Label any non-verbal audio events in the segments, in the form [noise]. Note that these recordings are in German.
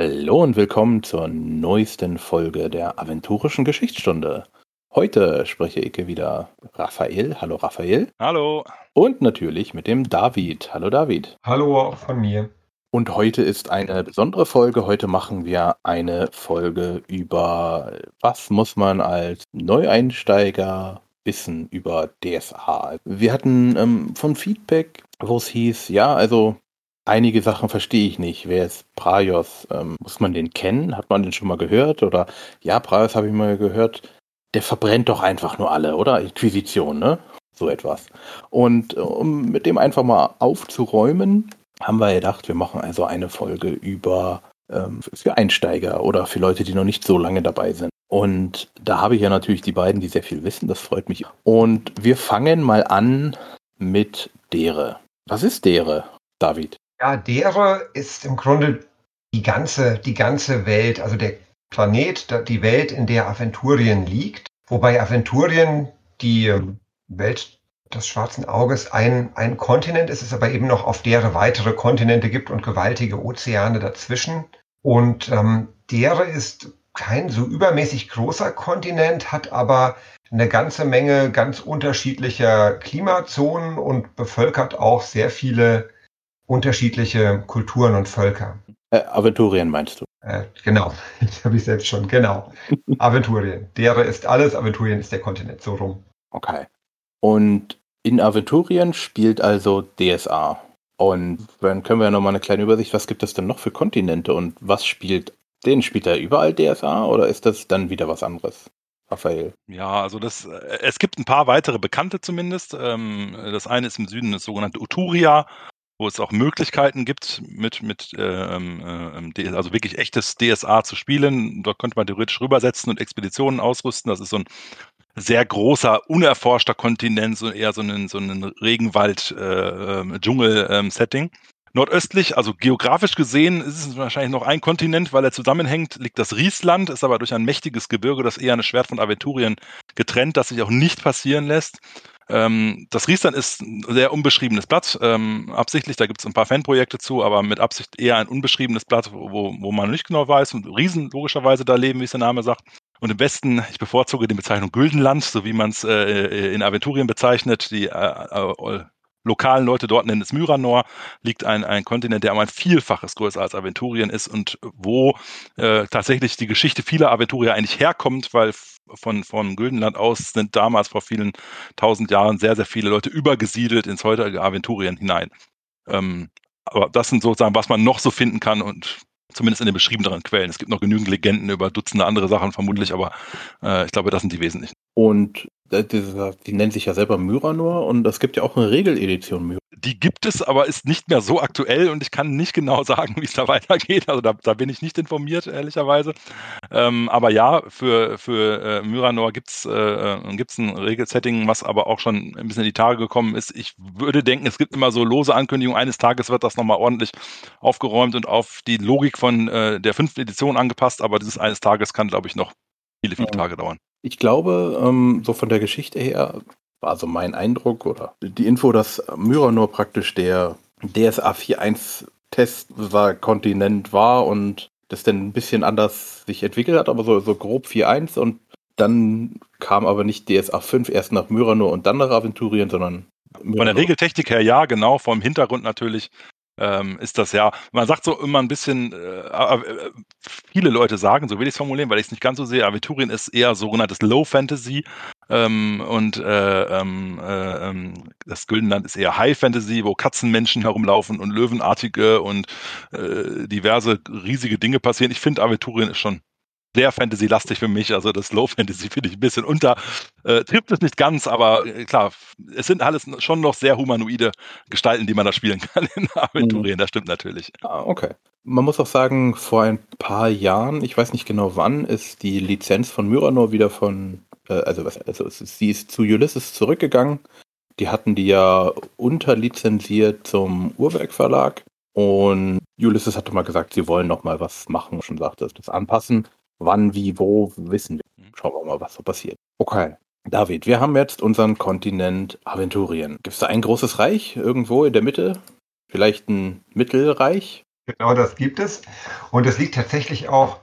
Hallo und willkommen zur neuesten Folge der Aventurischen Geschichtsstunde. Heute spreche ich wieder Raphael. Hallo Raphael. Hallo. Und natürlich mit dem David. Hallo David. Hallo auch von mir. Und heute ist eine besondere Folge. Heute machen wir eine Folge über, was muss man als Neueinsteiger wissen über DSA. Wir hatten ähm, von Feedback, wo es hieß, ja, also einige Sachen verstehe ich nicht. Wer ist Praios? Ähm, muss man den kennen? Hat man den schon mal gehört? Oder ja, Praios habe ich mal gehört. Der verbrennt doch einfach nur alle, oder? Inquisition, ne? So etwas. Und äh, um mit dem einfach mal aufzuräumen, haben wir gedacht, wir machen also eine Folge über ähm, für Einsteiger oder für Leute, die noch nicht so lange dabei sind. Und da habe ich ja natürlich die beiden, die sehr viel wissen, das freut mich. Und wir fangen mal an mit Dere. Was ist Dere, David? Ja, Dere ist im Grunde die ganze, die ganze Welt, also der Planet, die Welt, in der Aventurien liegt. Wobei Aventurien die Welt des schwarzen Auges ein, ein Kontinent ist, es aber eben noch auf deren weitere Kontinente gibt und gewaltige Ozeane dazwischen. Und ähm, Dere ist kein so übermäßig großer Kontinent, hat aber eine ganze Menge ganz unterschiedlicher Klimazonen und bevölkert auch sehr viele unterschiedliche Kulturen und Völker. Äh, Aventurien meinst du? Äh, genau, [laughs] das habe ich selbst schon, genau. [laughs] Aventurien. Dere ist alles, Aventurien ist der Kontinent, so rum. Okay. Und in Aventurien spielt also DSA. Und dann können wir ja nochmal eine kleine Übersicht, was gibt es denn noch für Kontinente und was spielt, den spielt er überall DSA oder ist das dann wieder was anderes? Raphael. Ja, also das, äh, es gibt ein paar weitere Bekannte zumindest. Ähm, das eine ist im Süden das sogenannte Uturia, wo es auch Möglichkeiten gibt, mit, mit ähm, äh, also wirklich echtes DSA zu spielen. Dort könnte man theoretisch rübersetzen und Expeditionen ausrüsten. Das ist so ein sehr großer, unerforschter Kontinent, so eher so ein, so ein Regenwald-Dschungel-Setting. Äh, ähm, Nordöstlich, also geografisch gesehen, ist es wahrscheinlich noch ein Kontinent, weil er zusammenhängt, liegt das Riesland, ist aber durch ein mächtiges Gebirge, das eher eine Schwert von Aventurien getrennt, das sich auch nicht passieren lässt. Ähm, das Riesland ist ein sehr unbeschriebenes Blatt, ähm, absichtlich, da gibt es ein paar Fanprojekte zu, aber mit Absicht eher ein unbeschriebenes Blatt, wo, wo man nicht genau weiß und Riesen logischerweise da leben, wie es der Name sagt. Und im Westen, ich bevorzuge die Bezeichnung Güldenland, so wie man es äh, in Aventurien bezeichnet. Die äh, äh, lokalen Leute dort nennen es Myranor, liegt ein, ein Kontinent, der um ein Vielfaches größer als Aventurien ist und wo äh, tatsächlich die Geschichte vieler Aventurier eigentlich herkommt, weil von, von Güldenland aus sind damals vor vielen tausend Jahren sehr, sehr viele Leute übergesiedelt ins heutige Aventurien hinein. Ähm, aber das sind sozusagen, was man noch so finden kann und zumindest in den beschriebeneren Quellen. Es gibt noch genügend Legenden über Dutzende andere Sachen vermutlich, aber äh, ich glaube, das sind die wesentlichen. Und die, die nennen sich ja selber Myranor und es gibt ja auch eine Regeledition Myranor. Die gibt es, aber ist nicht mehr so aktuell und ich kann nicht genau [laughs] sagen, wie es da weitergeht. Also da, da, bin ich nicht informiert, ehrlicherweise. Ähm, aber ja, für, für äh, Myranor gibt es äh, gibt's ein Regelsetting, was aber auch schon ein bisschen in die Tage gekommen ist. Ich würde denken, es gibt immer so lose Ankündigungen. Eines Tages wird das nochmal ordentlich aufgeräumt und auf die Logik von äh, der fünften Edition angepasst, aber dieses eines Tages kann, glaube ich, noch viele, viele Tage dauern. Ich glaube, ähm, so von der Geschichte her war so mein Eindruck oder die Info, dass Myranor praktisch der DSA 4.1 Test war, Kontinent war und das dann ein bisschen anders sich entwickelt hat, aber so, so grob 4.1 und dann kam aber nicht DSA 5 erst nach Myranor und dann nach Aventurien, sondern Myranor. Von der Regeltechnik her ja, genau, vom Hintergrund natürlich ähm, ist das ja, man sagt so immer ein bisschen, äh, viele Leute sagen, so will ich es formulieren, weil ich es nicht ganz so sehe, Aventurien ist eher sogenanntes Low Fantasy ähm, und äh, ähm, äh, ähm, das Güldenland ist eher High Fantasy, wo Katzenmenschen herumlaufen und Löwenartige und äh, diverse riesige Dinge passieren. Ich finde, Aventurien ist schon sehr Fantasy-lastig für mich. Also das Low Fantasy [laughs] finde ich ein bisschen unter. Äh, trifft es nicht ganz, aber äh, klar, es sind alles schon noch sehr humanoide Gestalten, die man da spielen [laughs] kann in Aventurien. Mhm. Das stimmt natürlich. Ah, okay. Man muss auch sagen, vor ein paar Jahren, ich weiß nicht genau wann, ist die Lizenz von Myranor wieder von, äh, also, was, also sie ist zu Ulysses zurückgegangen. Die hatten die ja unterlizenziert zum Uhrwerk Verlag. Und Ulysses hatte mal gesagt, sie wollen noch mal was machen, schon sagte, das anpassen. Wann, wie, wo, wissen wir. Mhm. Schauen wir mal, was so passiert. Okay. David, wir haben jetzt unseren Kontinent Aventurien. Gibt es da ein großes Reich irgendwo in der Mitte? Vielleicht ein Mittelreich? Genau das gibt es. Und es liegt tatsächlich auch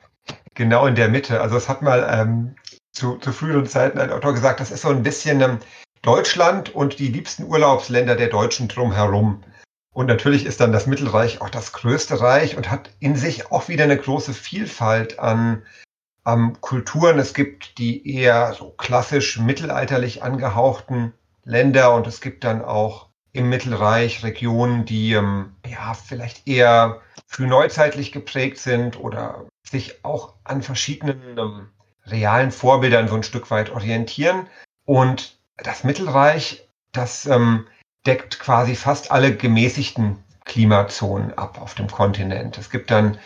genau in der Mitte. Also es hat mal ähm, zu, zu früheren Zeiten ein Autor gesagt, das ist so ein bisschen ähm, Deutschland und die liebsten Urlaubsländer der Deutschen drumherum. Und natürlich ist dann das Mittelreich auch das größte Reich und hat in sich auch wieder eine große Vielfalt an ähm, Kulturen. Es gibt die eher so klassisch mittelalterlich angehauchten Länder und es gibt dann auch im Mittelreich Regionen, die ähm, ja vielleicht eher frühneuzeitlich geprägt sind oder sich auch an verschiedenen ähm, realen Vorbildern so ein Stück weit orientieren. Und das Mittelreich, das ähm, deckt quasi fast alle gemäßigten Klimazonen ab auf dem Kontinent. Es gibt dann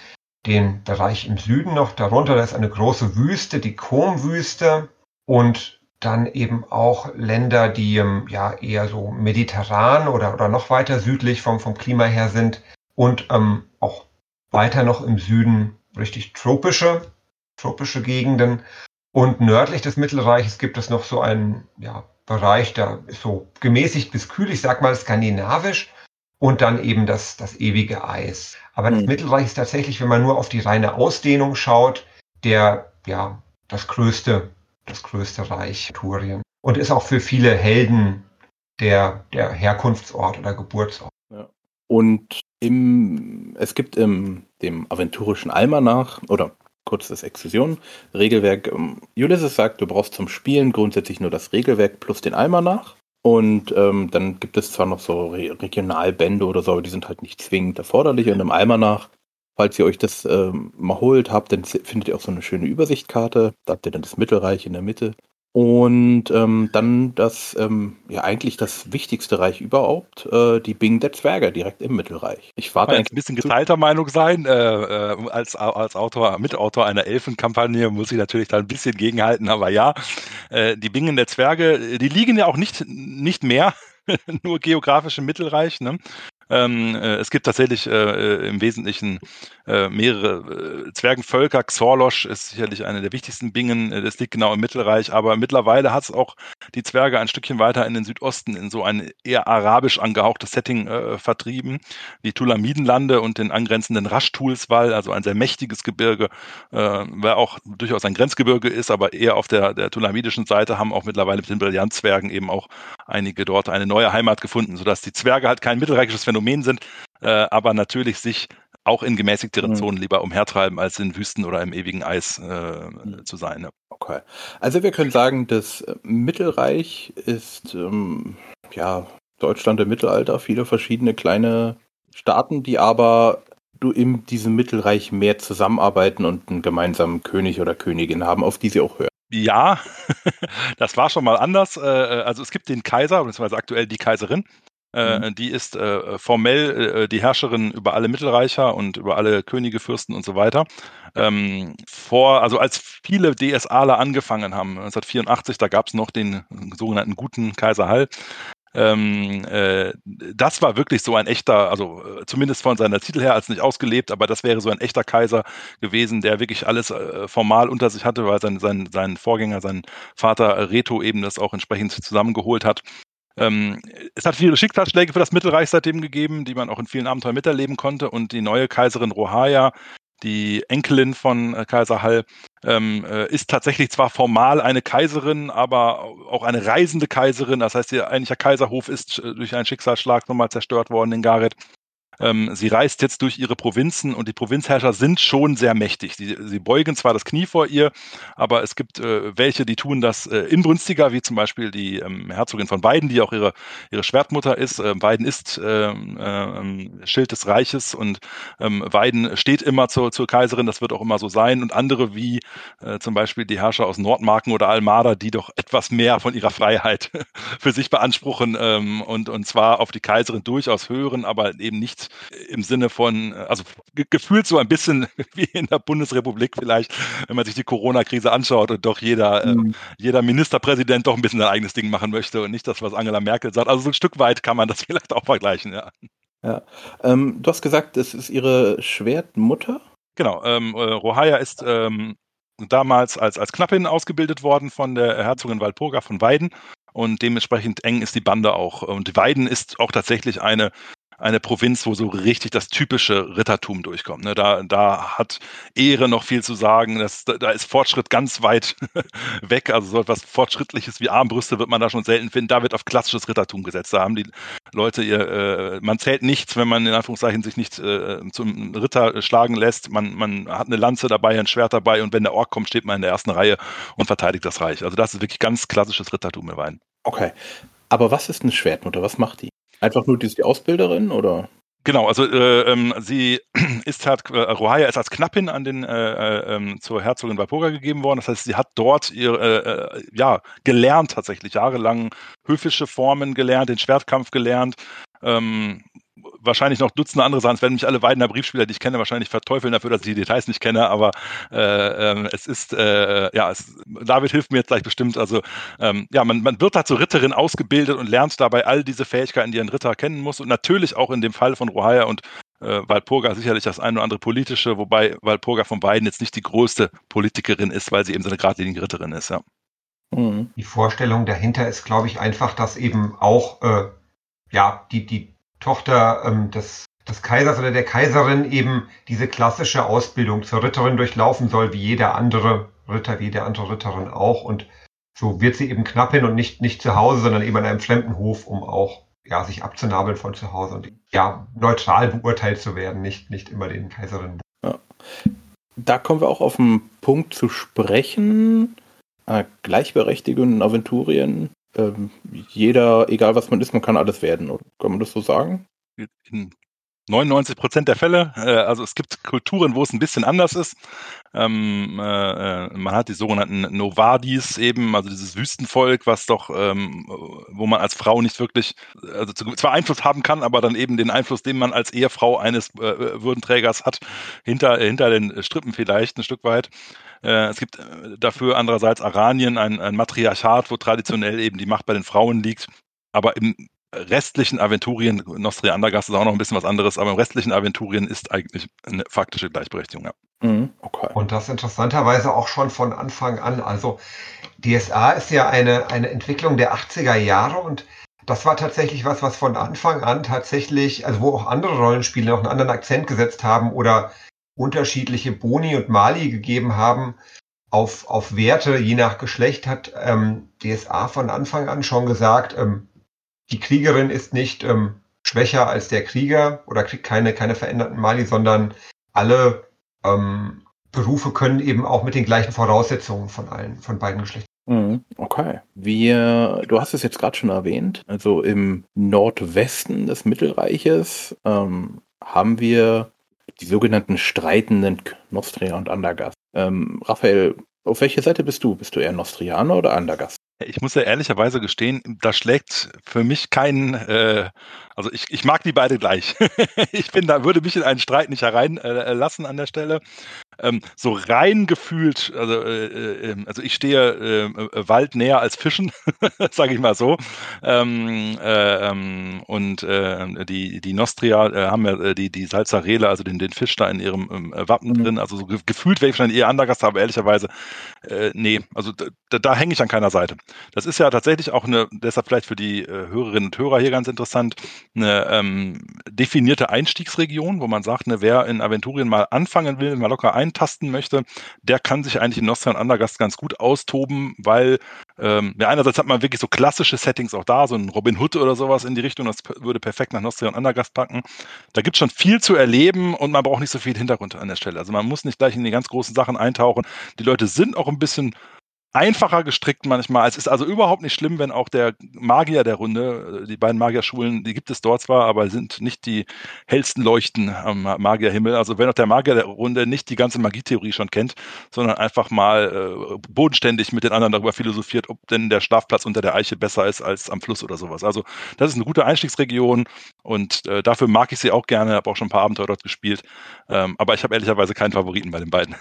den Bereich im Süden noch darunter, da ist eine große Wüste, die Kom-Wüste und dann eben auch Länder, die ähm, ja eher so mediterran oder, oder noch weiter südlich vom, vom Klima her sind und ähm, auch weiter noch im Süden richtig tropische, tropische Gegenden. Und nördlich des Mittelreiches gibt es noch so einen ja, Bereich, da ist so gemäßigt bis kühl, ich sag mal skandinavisch, und dann eben das, das ewige Eis. Aber das mhm. Mittelreich ist tatsächlich, wenn man nur auf die reine Ausdehnung schaut, der, ja, das größte, das größte Reich Turien. Und ist auch für viele Helden der, der Herkunftsort oder Geburtsort. Ja. Und im, es gibt im dem aventurischen Almanach oder kurz das Exzision, Regelwerk. Ähm, Ulysses sagt, du brauchst zum Spielen grundsätzlich nur das Regelwerk plus den Almanach. Und ähm, dann gibt es zwar noch so Re Regionalbände oder so, aber die sind halt nicht zwingend erforderlich. Und im Almanach, falls ihr euch das ähm, mal holt habt, dann findet ihr auch so eine schöne Übersichtkarte. Da habt ihr dann das Mittelreich in der Mitte. Und ähm, dann das, ähm, ja eigentlich das wichtigste Reich überhaupt, äh, die Bing der Zwerge direkt im Mittelreich. Ich warte ein bisschen geteilter Meinung sein. Äh, äh, als, als Autor, Mitautor einer Elfenkampagne muss ich natürlich da ein bisschen gegenhalten, aber ja, äh, die Bingen der Zwerge, die liegen ja auch nicht, nicht mehr [laughs] nur geografisch im Mittelreich. Ne? Ähm, äh, es gibt tatsächlich äh, äh, im Wesentlichen äh, mehrere äh, Zwergenvölker. Xorlosch ist sicherlich eine der wichtigsten Bingen. Äh, das liegt genau im Mittelreich. Aber mittlerweile hat es auch die Zwerge ein Stückchen weiter in den Südosten in so ein eher arabisch angehauchtes Setting vertrieben. Die Tulamidenlande und den angrenzenden Raschtulswall, also ein sehr mächtiges Gebirge, wer auch durchaus ein Grenzgebirge ist, aber eher auf der, der tulamidischen Seite, haben auch mittlerweile mit den Brillantzwergen eben auch einige dort eine neue Heimat gefunden, sodass die Zwerge halt kein mittelreichisches Phänomen Phänomen sind, äh, aber natürlich sich auch in gemäßigteren mhm. Zonen lieber umhertreiben, als in Wüsten oder im ewigen Eis äh, mhm. zu sein. Ja. Okay. Also wir können sagen, das Mittelreich ist ähm, ja Deutschland im Mittelalter, viele verschiedene kleine Staaten, die aber du in diesem Mittelreich mehr zusammenarbeiten und einen gemeinsamen König oder Königin haben, auf die sie auch hören. Ja, [laughs] das war schon mal anders. Äh, äh, also es gibt den Kaiser, beziehungsweise aktuell die Kaiserin, äh, mhm. Die ist äh, formell äh, die Herrscherin über alle Mittelreicher und über alle Könige, Fürsten und so weiter. Ähm, vor, also als viele DSAler angefangen haben, 1984, da gab es noch den sogenannten guten Kaiser Hall. Ähm, äh, das war wirklich so ein echter, also äh, zumindest von seiner Titel her als nicht ausgelebt, aber das wäre so ein echter Kaiser gewesen, der wirklich alles äh, formal unter sich hatte, weil sein, sein, sein Vorgänger, sein Vater Reto eben das auch entsprechend zusammengeholt hat. Ähm, es hat viele Schicksalsschläge für das Mittelreich seitdem gegeben, die man auch in vielen Abenteuern miterleben konnte. Und die neue Kaiserin Rohaya, die Enkelin von äh, Kaiser Hall, ähm, äh, ist tatsächlich zwar formal eine Kaiserin, aber auch eine reisende Kaiserin. Das heißt, ihr eigentlicher Kaiserhof ist äh, durch einen Schicksalsschlag nochmal zerstört worden in Gareth. Ähm, sie reist jetzt durch ihre Provinzen und die Provinzherrscher sind schon sehr mächtig. Sie, sie beugen zwar das Knie vor ihr, aber es gibt äh, welche, die tun das äh, inbrünstiger, wie zum Beispiel die ähm, Herzogin von Weiden, die auch ihre, ihre Schwertmutter ist. Äh, Weiden ist ähm, äh, Schild des Reiches und ähm, Weiden steht immer zur, zur Kaiserin, das wird auch immer so sein. Und andere wie äh, zum Beispiel die Herrscher aus Nordmarken oder Almada, die doch etwas mehr von ihrer Freiheit [laughs] für sich beanspruchen ähm, und, und zwar auf die Kaiserin durchaus hören, aber eben nicht im Sinne von, also gefühlt so ein bisschen [laughs] wie in der Bundesrepublik vielleicht, wenn man sich die Corona-Krise anschaut und doch jeder, äh, mhm. äh, jeder Ministerpräsident doch ein bisschen sein eigenes Ding machen möchte und nicht das, was Angela Merkel sagt. Also so ein Stück weit kann man das [laughs] vielleicht auch vergleichen, ja. Ja. Ähm, du hast gesagt, es ist ihre Schwertmutter? Genau, ähm, äh, Rohaya ist ähm, damals als, als Knappin ausgebildet worden von der Herzogin Walpurga von Weiden und dementsprechend eng ist die Bande auch. Und Weiden ist auch tatsächlich eine eine Provinz, wo so richtig das typische Rittertum durchkommt. Ne? Da, da hat Ehre noch viel zu sagen. Das, da ist Fortschritt ganz weit [laughs] weg. Also so etwas Fortschrittliches wie Armbrüste wird man da schon selten finden. Da wird auf klassisches Rittertum gesetzt. Da haben die Leute ihr, äh, man zählt nichts, wenn man in Anführungszeichen sich nicht äh, zum Ritter schlagen lässt. Man, man hat eine Lanze dabei, ein Schwert dabei und wenn der Ork kommt, steht man in der ersten Reihe und verteidigt das Reich. Also das ist wirklich ganz klassisches Rittertum im Wein. Okay. Aber was ist eine Schwertmutter? Was macht die? Einfach nur die, die Ausbilderin oder? Genau, also äh, ähm, sie [clears throat] ist halt, äh, Rohaya ist als Knappin an den äh, äh, ähm, zur Herzogin Walpurga gegeben worden. Das heißt, sie hat dort ihr, äh, äh, ja, gelernt tatsächlich, jahrelang höfische Formen gelernt, den Schwertkampf gelernt, ähm, wahrscheinlich noch Dutzende andere Sachen. Es werden mich alle Weidener Briefspieler, die ich kenne, wahrscheinlich verteufeln dafür, dass ich die Details nicht kenne, aber äh, äh, es ist, äh, ja, es, David hilft mir jetzt gleich bestimmt. Also, ähm, ja, man, man wird da zur Ritterin ausgebildet und lernt dabei all diese Fähigkeiten, die ein Ritter kennen muss und natürlich auch in dem Fall von Rohaya und äh, Walpurga sicherlich das eine oder andere politische, wobei Walpurga von beiden jetzt nicht die größte Politikerin ist, weil sie eben so eine geradlinige Ritterin ist, ja. Mhm. Die Vorstellung dahinter ist, glaube ich, einfach, dass eben auch äh, ja, die, die Tochter ähm, des, des Kaisers oder der Kaiserin eben diese klassische Ausbildung zur Ritterin durchlaufen soll, wie jeder andere Ritter, wie jede andere Ritterin auch. Und so wird sie eben Knappin und nicht, nicht zu Hause, sondern eben an einem fremden Hof, um auch ja, sich abzunabeln von zu Hause und ja, neutral beurteilt zu werden, nicht, nicht immer den Kaiserinnen. Ja. Da kommen wir auch auf einen Punkt zu sprechen. Äh, Gleichberechtigung in Aventurien ähm, jeder, egal was man ist, man kann alles werden. Kann man das so sagen? In 99 Prozent der Fälle. Äh, also es gibt Kulturen, wo es ein bisschen anders ist. Ähm, äh, äh, man hat die sogenannten Novadis eben, also dieses Wüstenvolk, was doch, ähm, wo man als Frau nicht wirklich, also zwar Einfluss haben kann, aber dann eben den Einfluss, den man als Ehefrau eines äh, Würdenträgers hat, hinter, hinter den Strippen vielleicht ein Stück weit. Äh, es gibt äh, dafür andererseits Aranien, ein, ein Matriarchat, wo traditionell eben die Macht bei den Frauen liegt. Aber im restlichen Aventurien, Nostria Andergast ist auch noch ein bisschen was anderes, aber im restlichen Aventurien ist eigentlich eine faktische Gleichberechtigung, ja. Mhm, okay. Und das interessanterweise auch schon von Anfang an. Also DSA ist ja eine, eine Entwicklung der 80er Jahre und das war tatsächlich was, was von Anfang an tatsächlich, also wo auch andere Rollenspiele noch einen anderen Akzent gesetzt haben oder unterschiedliche Boni und Mali gegeben haben auf, auf Werte, je nach Geschlecht, hat ähm, DSA von Anfang an schon gesagt, ähm, die Kriegerin ist nicht ähm, schwächer als der Krieger oder kriegt keine, keine veränderten Mali, sondern alle ähm, Berufe können eben auch mit den gleichen Voraussetzungen von allen, von beiden Geschlechtern. Mhm, okay. Wir, du hast es jetzt gerade schon erwähnt, also im Nordwesten des Mittelreiches ähm, haben wir die sogenannten streitenden Nostria und Andergast. Ähm, Raphael, auf welche Seite bist du? Bist du eher Nostrianer oder Andergast? Ich muss ja ehrlicherweise gestehen, da schlägt für mich kein, äh, also ich, ich mag die beide gleich. [laughs] ich bin da, würde mich in einen Streit nicht hereinlassen äh, an der Stelle ähm, so rein gefühlt, also, äh, äh, ähm, also ich stehe äh, äh, Wald näher als Fischen, [laughs] sage ich mal so. Ähm, äh, ähm, und die, die Nostria haben ja die, die Salzarele, also den, den Fisch da in ihrem ähm, Wappen mhm. drin. Also so gefühlt wäre ich wahrscheinlich eher Andergast, aber ehrlicherweise, nee, also da, da hänge ich an keiner Seite. Das ist ja tatsächlich auch eine, deshalb vielleicht für die Hörerinnen und Hörer hier ganz interessant, eine ähm, definierte Einstiegsregion, wo man sagt, ne, wer in Aventurien mal anfangen will, mal locker ein eintasten möchte, der kann sich eigentlich in Nostra und Andergast ganz gut austoben, weil ähm, ja, einerseits hat man wirklich so klassische Settings auch da, so ein Robin Hood oder sowas in die Richtung, das würde perfekt nach Nostria und Andergast packen. Da gibt es schon viel zu erleben und man braucht nicht so viel Hintergrund an der Stelle. Also man muss nicht gleich in die ganz großen Sachen eintauchen. Die Leute sind auch ein bisschen einfacher gestrickt manchmal. Es ist also überhaupt nicht schlimm, wenn auch der Magier der Runde, äh, die beiden Magierschulen, die gibt es dort zwar, aber sind nicht die hellsten Leuchten am Magierhimmel. Also wenn auch der Magier der Runde nicht die ganze Magietheorie schon kennt, sondern einfach mal äh, bodenständig mit den anderen darüber philosophiert, ob denn der Schlafplatz unter der Eiche besser ist als am Fluss oder sowas. Also das ist eine gute Einstiegsregion und äh, dafür mag ich sie auch gerne, habe auch schon ein paar Abenteuer dort gespielt. Ähm, aber ich habe ehrlicherweise keinen Favoriten bei den beiden.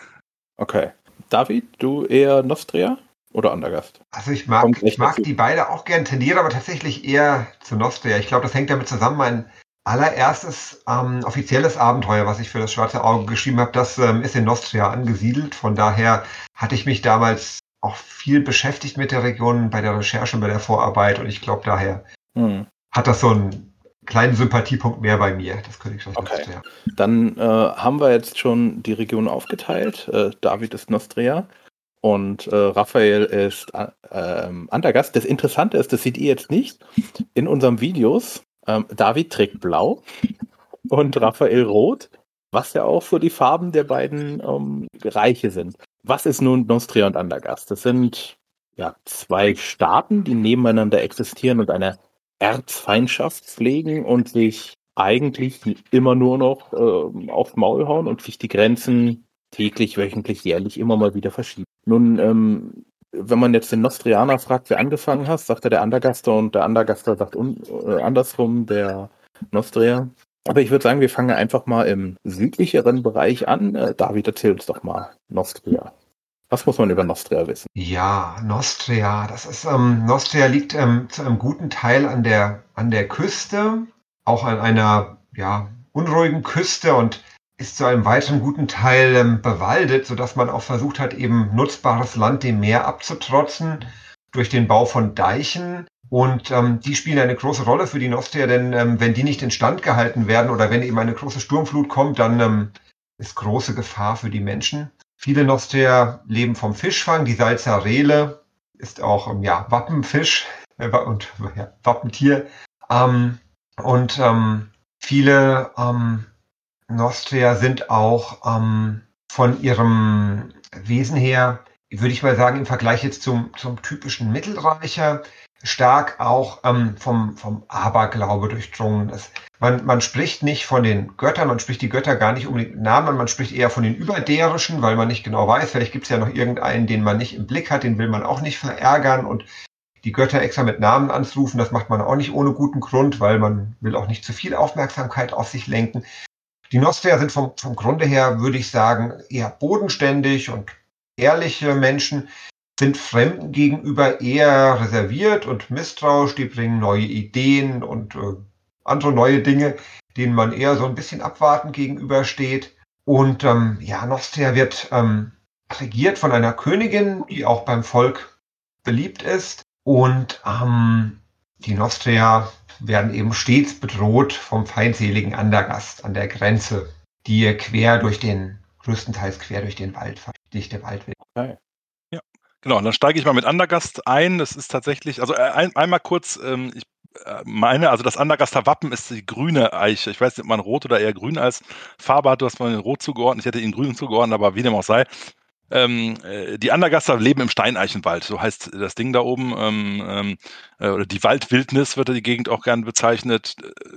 Okay. David, du eher Nostria oder Andergast? Also ich mag, ich mag die beide auch gern, tendiere aber tatsächlich eher zu Nostria. Ich glaube, das hängt damit zusammen. Mein allererstes ähm, offizielles Abenteuer, was ich für das Schwarze Auge geschrieben habe, das ähm, ist in Nostria angesiedelt. Von daher hatte ich mich damals auch viel beschäftigt mit der Region bei der Recherche, bei der Vorarbeit und ich glaube daher hm. hat das so ein kleinen Sympathiepunkt mehr bei mir, das Königreich okay. Nostria. Dann äh, haben wir jetzt schon die Region aufgeteilt. Äh, David ist Nostria und äh, Raphael ist äh, ähm, Andergast. Das Interessante ist, das seht ihr jetzt nicht in unseren Videos. Ähm, David trägt blau und Raphael rot, was ja auch so die Farben der beiden ähm, Reiche sind. Was ist nun Nostria und Andergast? Das sind ja zwei Staaten, die nebeneinander existieren und eine Erzfeindschaft pflegen und sich eigentlich immer nur noch äh, aufs Maul hauen und sich die Grenzen täglich, wöchentlich, jährlich immer mal wieder verschieben. Nun, ähm, wenn man jetzt den Nostrianer fragt, wer angefangen hat, sagt er der Andergaster und der Andergaster sagt äh, andersrum der Nostria. Aber ich würde sagen, wir fangen einfach mal im südlicheren Bereich an. Äh, David, erzähl uns doch mal Nostria. Was muss man über Nostria wissen? Ja, Nostria, das ist, ähm, Nostria liegt ähm, zu einem guten Teil an der, an der Küste, auch an einer, ja, unruhigen Küste und ist zu einem weiteren guten Teil ähm, bewaldet, sodass man auch versucht hat, eben nutzbares Land dem Meer abzutrotzen durch den Bau von Deichen. Und ähm, die spielen eine große Rolle für die Nostria, denn ähm, wenn die nicht instand gehalten werden oder wenn eben eine große Sturmflut kommt, dann ähm, ist große Gefahr für die Menschen. Viele Nostria leben vom Fischfang. Die Salzarele ist auch ähm, ja, Wappenfisch äh, und ja, Wappentier. Ähm, und ähm, viele ähm, Nostria sind auch ähm, von ihrem Wesen her, würde ich mal sagen, im Vergleich jetzt zum, zum typischen Mittelreicher, stark auch ähm, vom, vom Aberglaube durchdrungen ist. Man, man spricht nicht von den Göttern, man spricht die Götter gar nicht unbedingt mit Namen, man spricht eher von den Überderischen, weil man nicht genau weiß, vielleicht gibt es ja noch irgendeinen, den man nicht im Blick hat, den will man auch nicht verärgern und die Götter extra mit Namen anzurufen, das macht man auch nicht ohne guten Grund, weil man will auch nicht zu viel Aufmerksamkeit auf sich lenken. Die Nostria sind vom, vom Grunde her, würde ich sagen, eher bodenständig und ehrliche Menschen, sind Fremden gegenüber eher reserviert und misstrauisch. Die bringen neue Ideen und äh, andere neue Dinge, denen man eher so ein bisschen abwartend gegenübersteht. Und ähm, ja, Nostria wird ähm, regiert von einer Königin, die auch beim Volk beliebt ist. Und ähm, die Nostria werden eben stets bedroht vom feindseligen Andergast an der Grenze, die quer durch den, größtenteils quer durch den Wald, dichte Waldweg. Okay. Genau. Und dann steige ich mal mit Andergast ein. Das ist tatsächlich, also äh, ein, einmal kurz, ähm, ich äh, meine, also das Andergaster Wappen ist die grüne Eiche. Ich weiß nicht, ob man rot oder eher grün als Farbe hat. Du hast mal rot zugeordnet. Ich hätte ihn grün zugeordnet, aber wie dem auch sei. Ähm, äh, die Andergaster leben im Steineichenwald, so heißt das Ding da oben. Ähm, ähm, äh, oder die Waldwildnis wird die Gegend auch gern bezeichnet.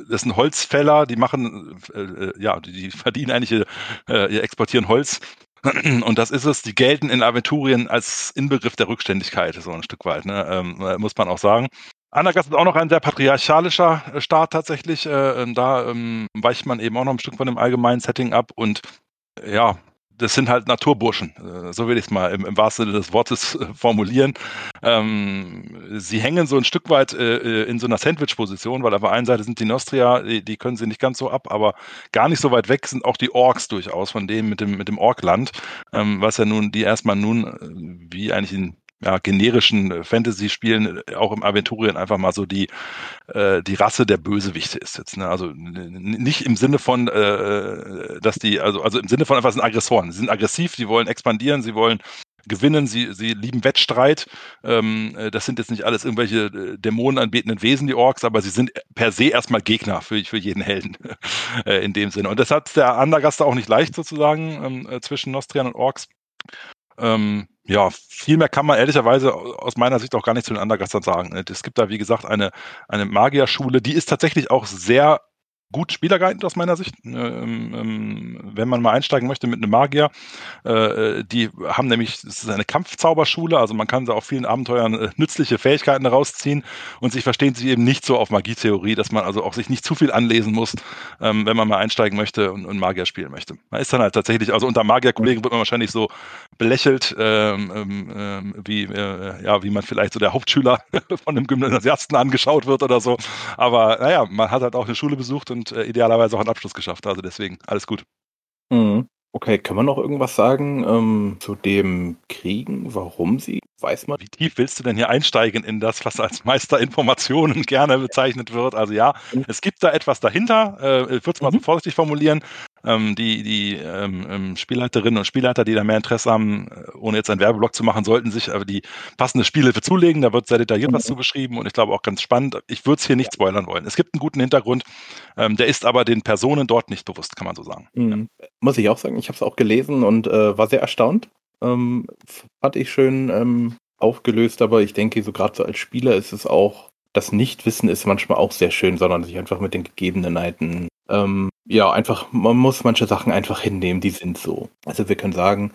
Das sind Holzfäller, die machen, äh, ja, die, die, verdienen eigentlich, äh, exportieren Holz. [clears throat] Und das ist es, die gelten in Aventurien als Inbegriff der Rückständigkeit, so ein Stück weit, ne? ähm, äh, muss man auch sagen. Andergast ist auch noch ein sehr patriarchalischer Staat tatsächlich. Äh, da ähm, weicht man eben auch noch ein Stück von dem allgemeinen Setting ab und ja, das sind halt Naturburschen, äh, so will ich es mal im, im, wahrsten Sinne des Wortes äh, formulieren. Ähm, sie hängen so ein Stück weit äh, äh, in so einer Sandwich-Position, weil auf der einen Seite sind die Nostria, die, die, können sie nicht ganz so ab, aber gar nicht so weit weg sind auch die Orks durchaus von dem mit dem, mit dem Orkland, ähm, was ja nun, die erstmal nun, wie eigentlich in ja, generischen äh, Fantasy-Spielen, äh, auch im Aventurien einfach mal so die, äh, die Rasse der Bösewichte ist jetzt. Ne? Also nicht im Sinne von, äh, dass die, also, also im Sinne von einfach sind Aggressoren. Sie sind aggressiv, sie wollen expandieren, sie wollen gewinnen, sie, sie lieben Wettstreit. Ähm, äh, das sind jetzt nicht alles irgendwelche dämonenanbetenden Wesen, die Orks, aber sie sind per se erstmal Gegner für, für jeden Helden [laughs] in dem Sinne. Und das hat der Andergaster auch nicht leicht sozusagen ähm, zwischen Nostrian und Orks. Ähm, ja, viel mehr kann man ehrlicherweise aus meiner Sicht auch gar nicht zu den Undergastern sagen. Es gibt da, wie gesagt, eine, eine Magierschule, die ist tatsächlich auch sehr gut spielergeeignet aus meiner Sicht. Ähm, ähm, wenn man mal einsteigen möchte mit einem Magier, äh, die haben nämlich, es ist eine Kampfzauberschule, also man kann da auf vielen Abenteuern äh, nützliche Fähigkeiten rausziehen und sie verstehen sich eben nicht so auf Magietheorie, dass man also auch sich nicht zu viel anlesen muss, ähm, wenn man mal einsteigen möchte und, und, Magier spielen möchte. Man ist dann halt tatsächlich, also unter Magierkollegen wird man wahrscheinlich so belächelt, ähm, ähm, ähm wie, äh, ja, wie man vielleicht so der Hauptschüler [laughs] von einem Gymnasiasten angeschaut wird oder so. Aber naja, man hat halt auch eine Schule besucht und und äh, idealerweise auch einen Abschluss geschafft. Also deswegen alles gut. Mhm. Okay, kann man noch irgendwas sagen ähm, zu dem Kriegen, warum sie weiß man. Wie tief willst du denn hier einsteigen in das, was als Meisterinformationen [laughs] gerne bezeichnet wird? Also ja, mhm. es gibt da etwas dahinter. Äh, ich würde es mal mhm. so vorsichtig formulieren. Ähm, die die ähm, ähm, Spielleiterinnen und Spielleiter, die da mehr Interesse haben, äh, ohne jetzt einen Werbeblock zu machen, sollten sich aber die passende Spielhilfe zulegen. Da wird sehr detailliert mhm. was zu beschrieben und ich glaube auch ganz spannend. Ich würde es hier nicht spoilern wollen. Es gibt einen guten Hintergrund, ähm, der ist aber den Personen dort nicht bewusst, kann man so sagen. Mhm. Ja. Muss ich auch sagen, ich habe es auch gelesen und äh, war sehr erstaunt. Ähm, fand ich schön ähm, aufgelöst, aber ich denke, so gerade so als Spieler ist es auch, das Nichtwissen ist manchmal auch sehr schön, sondern sich einfach mit den Gegebenheiten, ähm, ja, einfach, man muss manche Sachen einfach hinnehmen, die sind so. Also wir können sagen,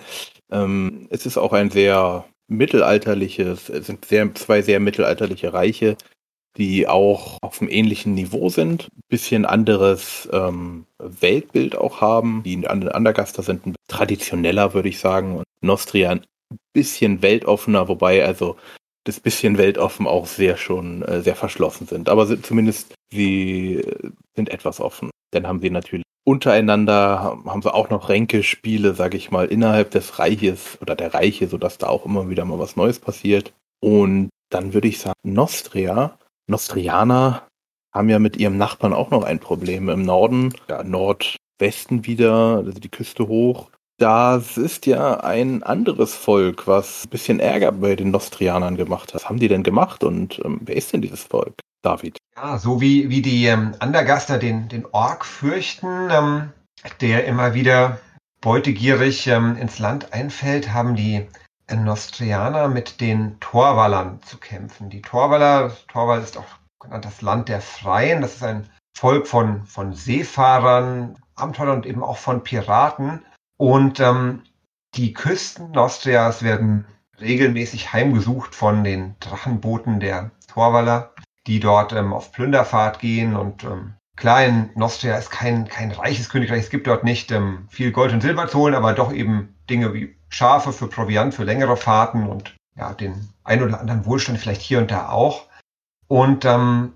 ähm, es ist auch ein sehr mittelalterliches, es sind sehr, zwei sehr mittelalterliche Reiche, die auch auf einem ähnlichen Niveau sind, bisschen anderes ähm, Weltbild auch haben. Die Andergaster sind traditioneller, würde ich sagen, und Nostria ein bisschen weltoffener, wobei also das bisschen weltoffen auch sehr schon äh, sehr verschlossen sind. Aber sind, zumindest sie äh, sind etwas offen. Dann haben sie natürlich untereinander, haben sie auch noch Ränkespiele, sage ich mal, innerhalb des Reiches oder der Reiche, sodass da auch immer wieder mal was Neues passiert. Und dann würde ich sagen, Nostria Nostrianer haben ja mit ihrem Nachbarn auch noch ein Problem. Im Norden, ja, Nordwesten wieder, also die Küste hoch. Das ist ja ein anderes Volk, was ein bisschen Ärger bei den Nostrianern gemacht hat. Was haben die denn gemacht und ähm, wer ist denn dieses Volk? David. Ja, so wie, wie die ähm, Andergaster den, den Ork fürchten, ähm, der immer wieder beutegierig ähm, ins Land einfällt, haben die Nostrianer mit den Torwallern zu kämpfen. Die Torwaller, Torwall ist auch genannt das Land der Freien. Das ist ein Volk von, von Seefahrern, Abenteurern und eben auch von Piraten. Und ähm, die Küsten Nostrias werden regelmäßig heimgesucht von den Drachenbooten der Torwaller, die dort ähm, auf Plünderfahrt gehen. Und ähm, klar, in Nostria ist kein, kein reiches Königreich. Es gibt dort nicht ähm, viel Gold und Silber zu holen, aber doch eben Dinge wie Schafe für Proviant, für längere Fahrten und ja, den ein oder anderen Wohlstand vielleicht hier und da auch. Und ähm,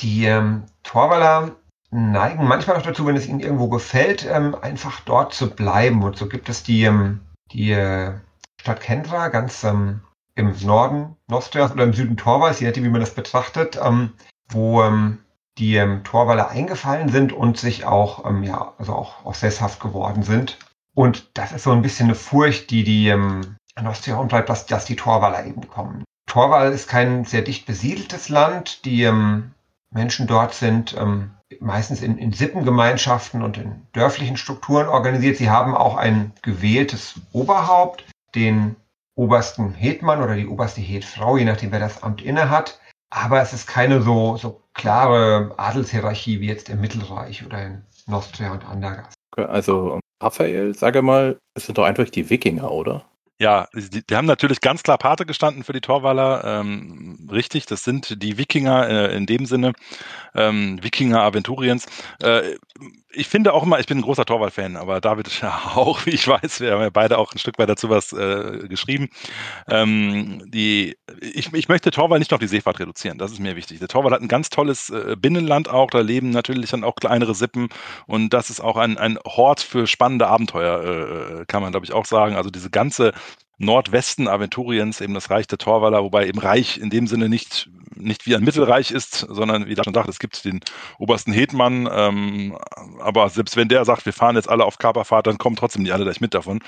die ähm, Torwaller neigen manchmal auch dazu, wenn es ihnen irgendwo gefällt, ähm, einfach dort zu bleiben. Und so gibt es die, ähm, die äh, Stadt Kendra ganz ähm, im Norden Nostrias oder im Süden Torwalls, je nachdem, wie man das betrachtet, ähm, wo ähm, die ähm, Torwaller eingefallen sind und sich auch, ähm, ja, also auch, auch sesshaft geworden sind. Und das ist so ein bisschen eine Furcht, die die ähm, Nostria umtreibt, dass, dass die Torwaller eben kommen. Torwall ist kein sehr dicht besiedeltes Land. Die ähm, Menschen dort sind ähm, meistens in, in Sippengemeinschaften und in dörflichen Strukturen organisiert. Sie haben auch ein gewähltes Oberhaupt, den obersten Hetmann oder die oberste Hetfrau, je nachdem wer das Amt innehat. Aber es ist keine so, so klare Adelshierarchie wie jetzt im Mittelreich oder in Nostria und Andergast. Also Raphael, sage mal, es sind doch einfach die Wikinger, oder? Ja, die, die, haben natürlich ganz klar Pate gestanden für die Torwaller. Ähm, richtig, das sind die Wikinger äh, in dem Sinne, ähm, Wikinger Aventuriens. Äh, ich finde auch immer, ich bin ein großer Torwall-Fan, aber David ist [laughs] ja auch, wie ich weiß, wir haben ja beide auch ein Stück weit dazu was äh, geschrieben. Ähm, die, ich, ich möchte Torwall nicht noch die Seefahrt reduzieren, das ist mir wichtig. Der Torwall hat ein ganz tolles äh, Binnenland auch, da leben natürlich dann auch kleinere Sippen und das ist auch ein, ein Hort für spannende Abenteuer, äh, kann man glaube ich auch sagen. Also diese ganze Nordwesten Aventuriens, eben das Reich der Torwaller, wobei eben Reich in dem Sinne nicht, nicht wie ein Mittelreich ist, sondern wie da schon sagt, es gibt den obersten Hetmann, ähm, aber selbst wenn der sagt, wir fahren jetzt alle auf Kaperfahrt, dann kommen trotzdem nicht alle gleich mit davon.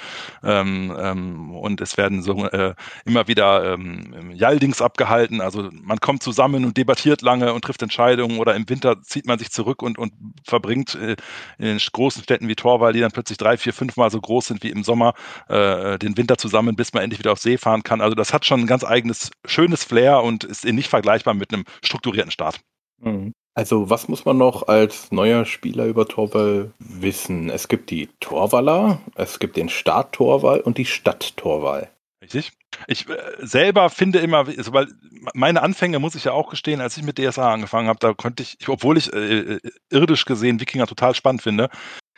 Ähm, ähm, und es werden so äh, immer wieder ähm, Jaldings abgehalten, also man kommt zusammen und debattiert lange und trifft Entscheidungen oder im Winter zieht man sich zurück und, und verbringt äh, in den großen Städten wie Torwall, die dann plötzlich drei, vier, fünf Mal so groß sind wie im Sommer, äh, den Winter zusammen, bis man endlich wieder auf See fahren kann. Also das hat schon ein ganz eigenes, schönes Flair und ist nicht vergleichbar mit einem strukturierten Start. Mhm. Also was muss man noch als neuer Spieler über Torwall wissen? Es gibt die Torwaller, es gibt den Staat Torwall und die Stadt Torwall. Richtig. Ich äh, selber finde immer, also, weil meine Anfänge, muss ich ja auch gestehen, als ich mit DSA angefangen habe, da konnte ich, obwohl ich äh, äh, irdisch gesehen Wikinger total spannend finde,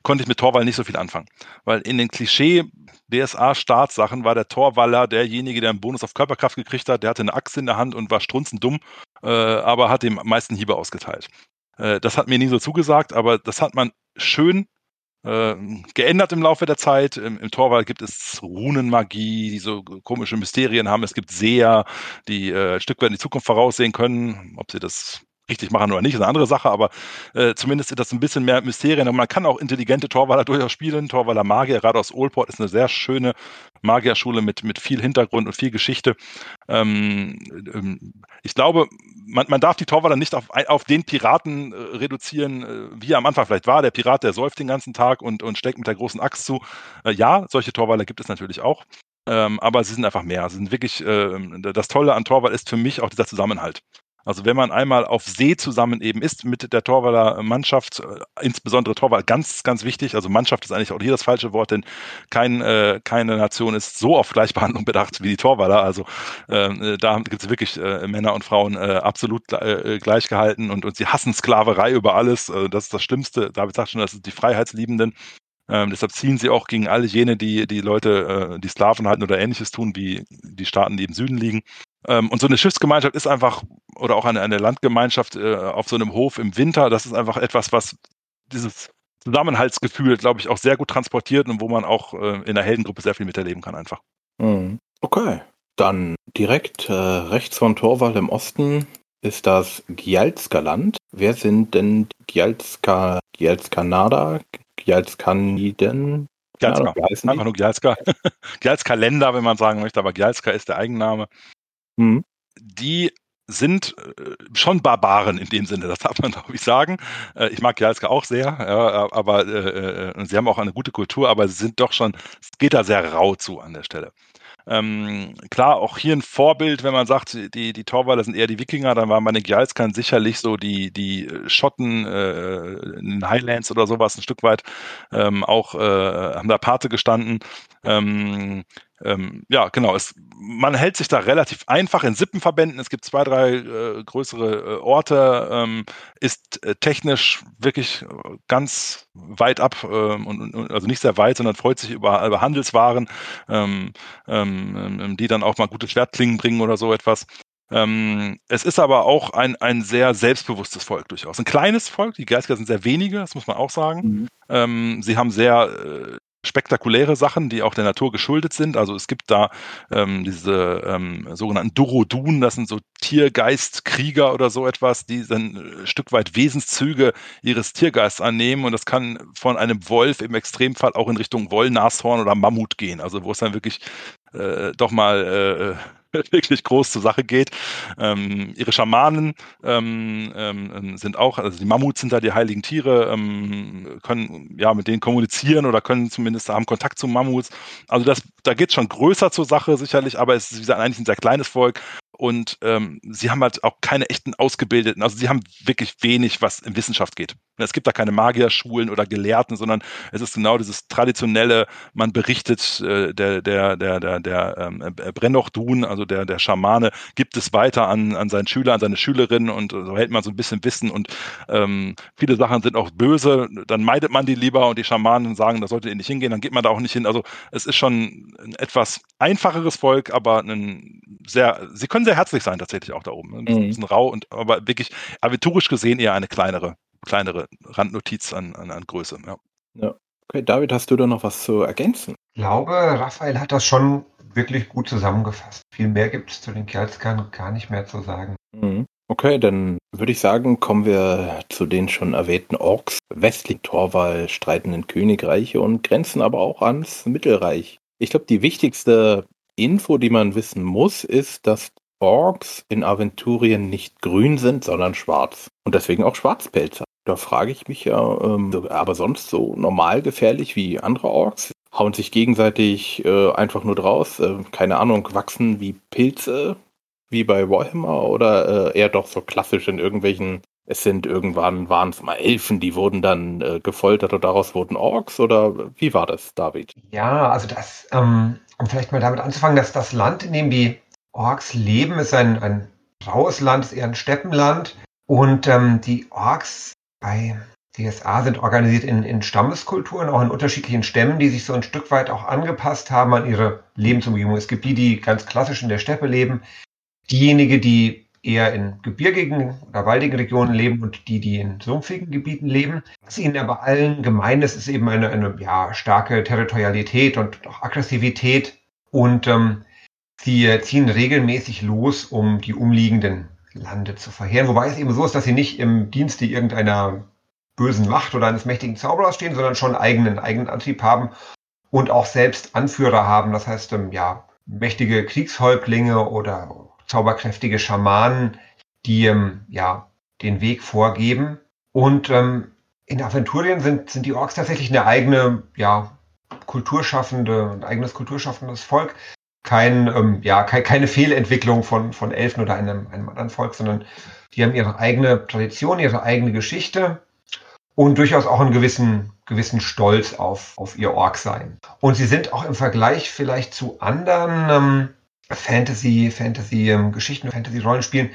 konnte ich mit Torwall nicht so viel anfangen. Weil in den Klischee DSA-Startsachen war der Torwaller derjenige, der einen Bonus auf Körperkraft gekriegt hat, der hatte eine Axt in der Hand und war strunzendumm, äh, aber hat dem meisten Hiebe ausgeteilt. Äh, das hat mir nie so zugesagt, aber das hat man schön äh, geändert im Laufe der Zeit. Im, Im Torwald gibt es Runenmagie, die so komische Mysterien haben. Es gibt Seher, die äh, ein Stück weit in die Zukunft voraussehen können. Ob sie das richtig machen oder nicht, ist eine andere Sache, aber äh, zumindest ist das ein bisschen mehr Mysterien. Und man kann auch intelligente Torwaller [laughs] durchaus spielen. Torwaller Magier, gerade aus Olport, ist eine sehr schöne Magierschule mit, mit viel Hintergrund und viel Geschichte. Ähm, ähm, ich glaube, man, man darf die Torwaller nicht auf, auf den Piraten äh, reduzieren, äh, wie er am Anfang vielleicht war. Der Pirat, der säuft den ganzen Tag und, und steckt mit der großen Axt zu. Äh, ja, solche Torwaller gibt es natürlich auch. Ähm, aber sie sind einfach mehr. Sie sind wirklich, äh, das Tolle an Torwall ist für mich auch dieser Zusammenhalt. Also wenn man einmal auf See zusammen eben ist mit der Torwaller Mannschaft, äh, insbesondere Torwall, ganz, ganz wichtig. Also Mannschaft ist eigentlich auch hier das falsche Wort, denn kein, äh, keine Nation ist so auf Gleichbehandlung bedacht wie die Torwaller. Also ähm, äh, da gibt es wirklich äh, Männer und Frauen äh, absolut äh, gleich gehalten und, und sie hassen Sklaverei über alles. Also das ist das Schlimmste. David sagt schon, das sind die Freiheitsliebenden. Ähm, deshalb ziehen sie auch gegen alle jene, die die Leute, äh, die Sklaven halten oder ähnliches tun, wie die Staaten, die im Süden liegen. Ähm, und so eine Schiffsgemeinschaft ist einfach, oder auch eine, eine Landgemeinschaft äh, auf so einem Hof im Winter, das ist einfach etwas, was dieses Zusammenhaltsgefühl, glaube ich, auch sehr gut transportiert und wo man auch äh, in der Heldengruppe sehr viel miterleben kann einfach. Mhm. Okay, dann direkt äh, rechts von Torwall im Osten ist das Gjalska Land. Wer sind denn Gjalska, Gjalskanada, Gjalskaniden? Gjalska, einfach nur Gjalska. [laughs] Gjalska Länder, wenn man sagen möchte, aber Gjalska ist der Eigenname. Mhm. Die sind äh, schon Barbaren in dem Sinne, das darf man, glaube ich, sagen. Äh, ich mag Jalska auch sehr, ja, aber äh, äh, sie haben auch eine gute Kultur, aber sie sind doch schon, es geht da sehr rau zu an der Stelle. Ähm, klar, auch hier ein Vorbild, wenn man sagt, die, die Torwaller sind eher die Wikinger, dann waren meine Gjalskan sicherlich so die, die Schotten äh, in Highlands oder sowas ein Stück weit ähm, auch, äh, haben da Pate gestanden. Ähm, ähm, ja, genau. Es, man hält sich da relativ einfach in Sippenverbänden. Es gibt zwei, drei äh, größere äh, Orte, ähm, ist äh, technisch wirklich äh, ganz weit ab, ähm, und, und, also nicht sehr weit, sondern freut sich über, über Handelswaren, ähm, ähm, ähm, die dann auch mal gute Schwertklingen bringen oder so etwas. Ähm, es ist aber auch ein, ein sehr selbstbewusstes Volk durchaus. Ein kleines Volk, die Geister sind sehr wenige, das muss man auch sagen. Mhm. Ähm, sie haben sehr äh, spektakuläre Sachen, die auch der Natur geschuldet sind. Also es gibt da ähm, diese ähm, sogenannten Durodun, das sind so Tiergeistkrieger oder so etwas, die dann ein äh, Stück weit Wesenszüge ihres Tiergeists annehmen und das kann von einem Wolf im Extremfall auch in Richtung Wollnashorn oder Mammut gehen. Also wo es dann wirklich äh, doch mal äh, [laughs] wirklich groß zur Sache geht. Ähm, ihre Schamanen ähm, ähm, sind auch, also die Mammuts sind da die heiligen Tiere, ähm, können ja mit denen kommunizieren oder können zumindest haben Kontakt zu Mammuts. Also das, da geht es schon größer zur Sache sicherlich, aber es ist wie gesagt, eigentlich ein sehr kleines Volk und ähm, sie haben halt auch keine echten Ausgebildeten, also sie haben wirklich wenig, was in Wissenschaft geht. Es gibt da keine Magierschulen oder Gelehrten, sondern es ist genau dieses traditionelle, man berichtet, äh, der, der, der, der, der ähm, äh, Brennochdun, also der, der Schamane, gibt es weiter an, an seinen Schüler, an seine Schülerinnen und so hält man so ein bisschen Wissen und ähm, viele Sachen sind auch böse, dann meidet man die lieber und die Schamanen sagen, da solltet ihr nicht hingehen, dann geht man da auch nicht hin. Also es ist schon ein etwas einfacheres Volk, aber ein sehr, sie können sehr herzlich sein tatsächlich auch da oben. Ein bisschen, mhm. ein bisschen rau und aber wirklich aventurisch gesehen eher eine kleinere kleinere Randnotiz an, an, an Größe. Ja. ja. Okay, David, hast du da noch was zu ergänzen? Ich glaube, Raphael hat das schon wirklich gut zusammengefasst. Viel mehr gibt es zu den Kerlskern gar nicht mehr zu sagen. Mhm. Okay, dann würde ich sagen, kommen wir zu den schon erwähnten Orks, westlich Torwall, streitenden Königreiche und grenzen aber auch ans Mittelreich. Ich glaube, die wichtigste Info, die man wissen muss, ist, dass Orks in Aventurien nicht grün sind, sondern schwarz. Und deswegen auch Schwarzpelzer. Da frage ich mich ja, ähm, aber sonst so normal gefährlich wie andere Orks? Hauen sich gegenseitig äh, einfach nur draus, äh, keine Ahnung, wachsen wie Pilze, wie bei Warhammer oder äh, eher doch so klassisch in irgendwelchen, es sind irgendwann, waren es mal Elfen, die wurden dann äh, gefoltert und daraus wurden Orks oder wie war das, David? Ja, also das, ähm, um vielleicht mal damit anzufangen, dass das Land, in dem die Orks leben, ist ein, ein raues Land, ist eher ein Steppenland und ähm, die Orks bei DSA sind organisiert in, in Stammeskulturen, auch in unterschiedlichen Stämmen, die sich so ein Stück weit auch angepasst haben an ihre Lebensumgebung. Es gibt die, die ganz klassisch in der Steppe leben, diejenigen, die eher in gebirgigen oder waldigen Regionen leben und die, die in sumpfigen Gebieten leben. Was ihnen aber allen gemein ist, ist eben eine, eine ja, starke Territorialität und auch Aggressivität. Und ähm, sie ziehen regelmäßig los, um die umliegenden Lande zu verheeren. Wobei es eben so ist, dass sie nicht im Dienste irgendeiner bösen Macht oder eines mächtigen Zauberers stehen, sondern schon eigenen, eigenen Antrieb haben und auch selbst Anführer haben. Das heißt, ähm, ja, mächtige Kriegshäuptlinge oder zauberkräftige Schamanen, die ähm, ja den Weg vorgeben. Und ähm, in Aventurien sind, sind die Orks tatsächlich eine eigene, ja, kulturschaffende, ein eigenes kulturschaffendes Volk. Kein, ähm, ja, ke keine Fehlentwicklung von, von Elfen oder einem, einem anderen Volk, sondern die haben ihre eigene Tradition, ihre eigene Geschichte und durchaus auch einen gewissen, gewissen Stolz auf, auf ihr Ork-Sein. Und sie sind auch im Vergleich vielleicht zu anderen ähm, Fantasy, Fantasy ähm, Geschichten, Fantasy Rollenspielen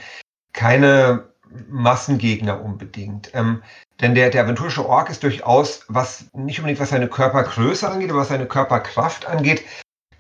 keine Massengegner unbedingt. Ähm, denn der, der aventurische Ork ist durchaus, was nicht unbedingt was seine Körpergröße angeht, aber was seine Körperkraft angeht,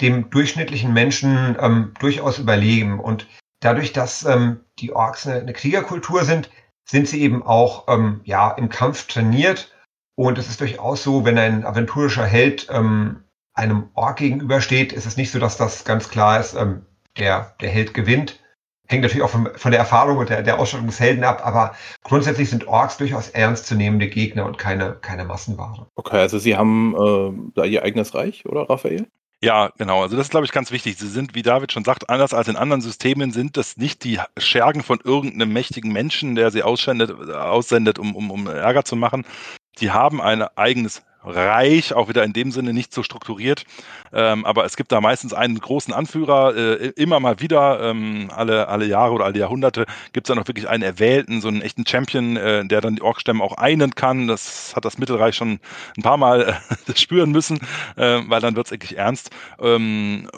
dem durchschnittlichen Menschen ähm, durchaus überlegen. Und dadurch, dass ähm, die Orks eine, eine, Kriegerkultur sind, sind sie eben auch ähm, ja, im Kampf trainiert. Und es ist durchaus so, wenn ein aventurischer Held ähm, einem Ork gegenübersteht, ist es nicht so, dass das ganz klar ist, ähm, der, der Held gewinnt. Hängt natürlich auch von, von der Erfahrung und der, der Ausstattung des Helden ab, aber grundsätzlich sind Orks durchaus ernstzunehmende Gegner und keine, keine Massenware. Okay, also Sie haben äh, da Ihr eigenes Reich, oder Raphael? Ja, genau. Also das ist, glaube ich, ganz wichtig. Sie sind, wie David schon sagt, anders als in anderen Systemen sind das nicht die Schergen von irgendeinem mächtigen Menschen, der sie aussendet, aussendet um, um, um Ärger zu machen. Die haben ein eigenes reich, auch wieder in dem Sinne nicht so strukturiert. Ähm, aber es gibt da meistens einen großen Anführer, äh, immer mal wieder, ähm, alle, alle Jahre oder alle Jahrhunderte, gibt es dann auch wirklich einen erwählten, so einen echten Champion, äh, der dann die Orkstämme auch einen kann. Das hat das Mittelreich schon ein paar Mal äh, [laughs] spüren müssen, äh, weil dann wird es wirklich ernst. Ähm,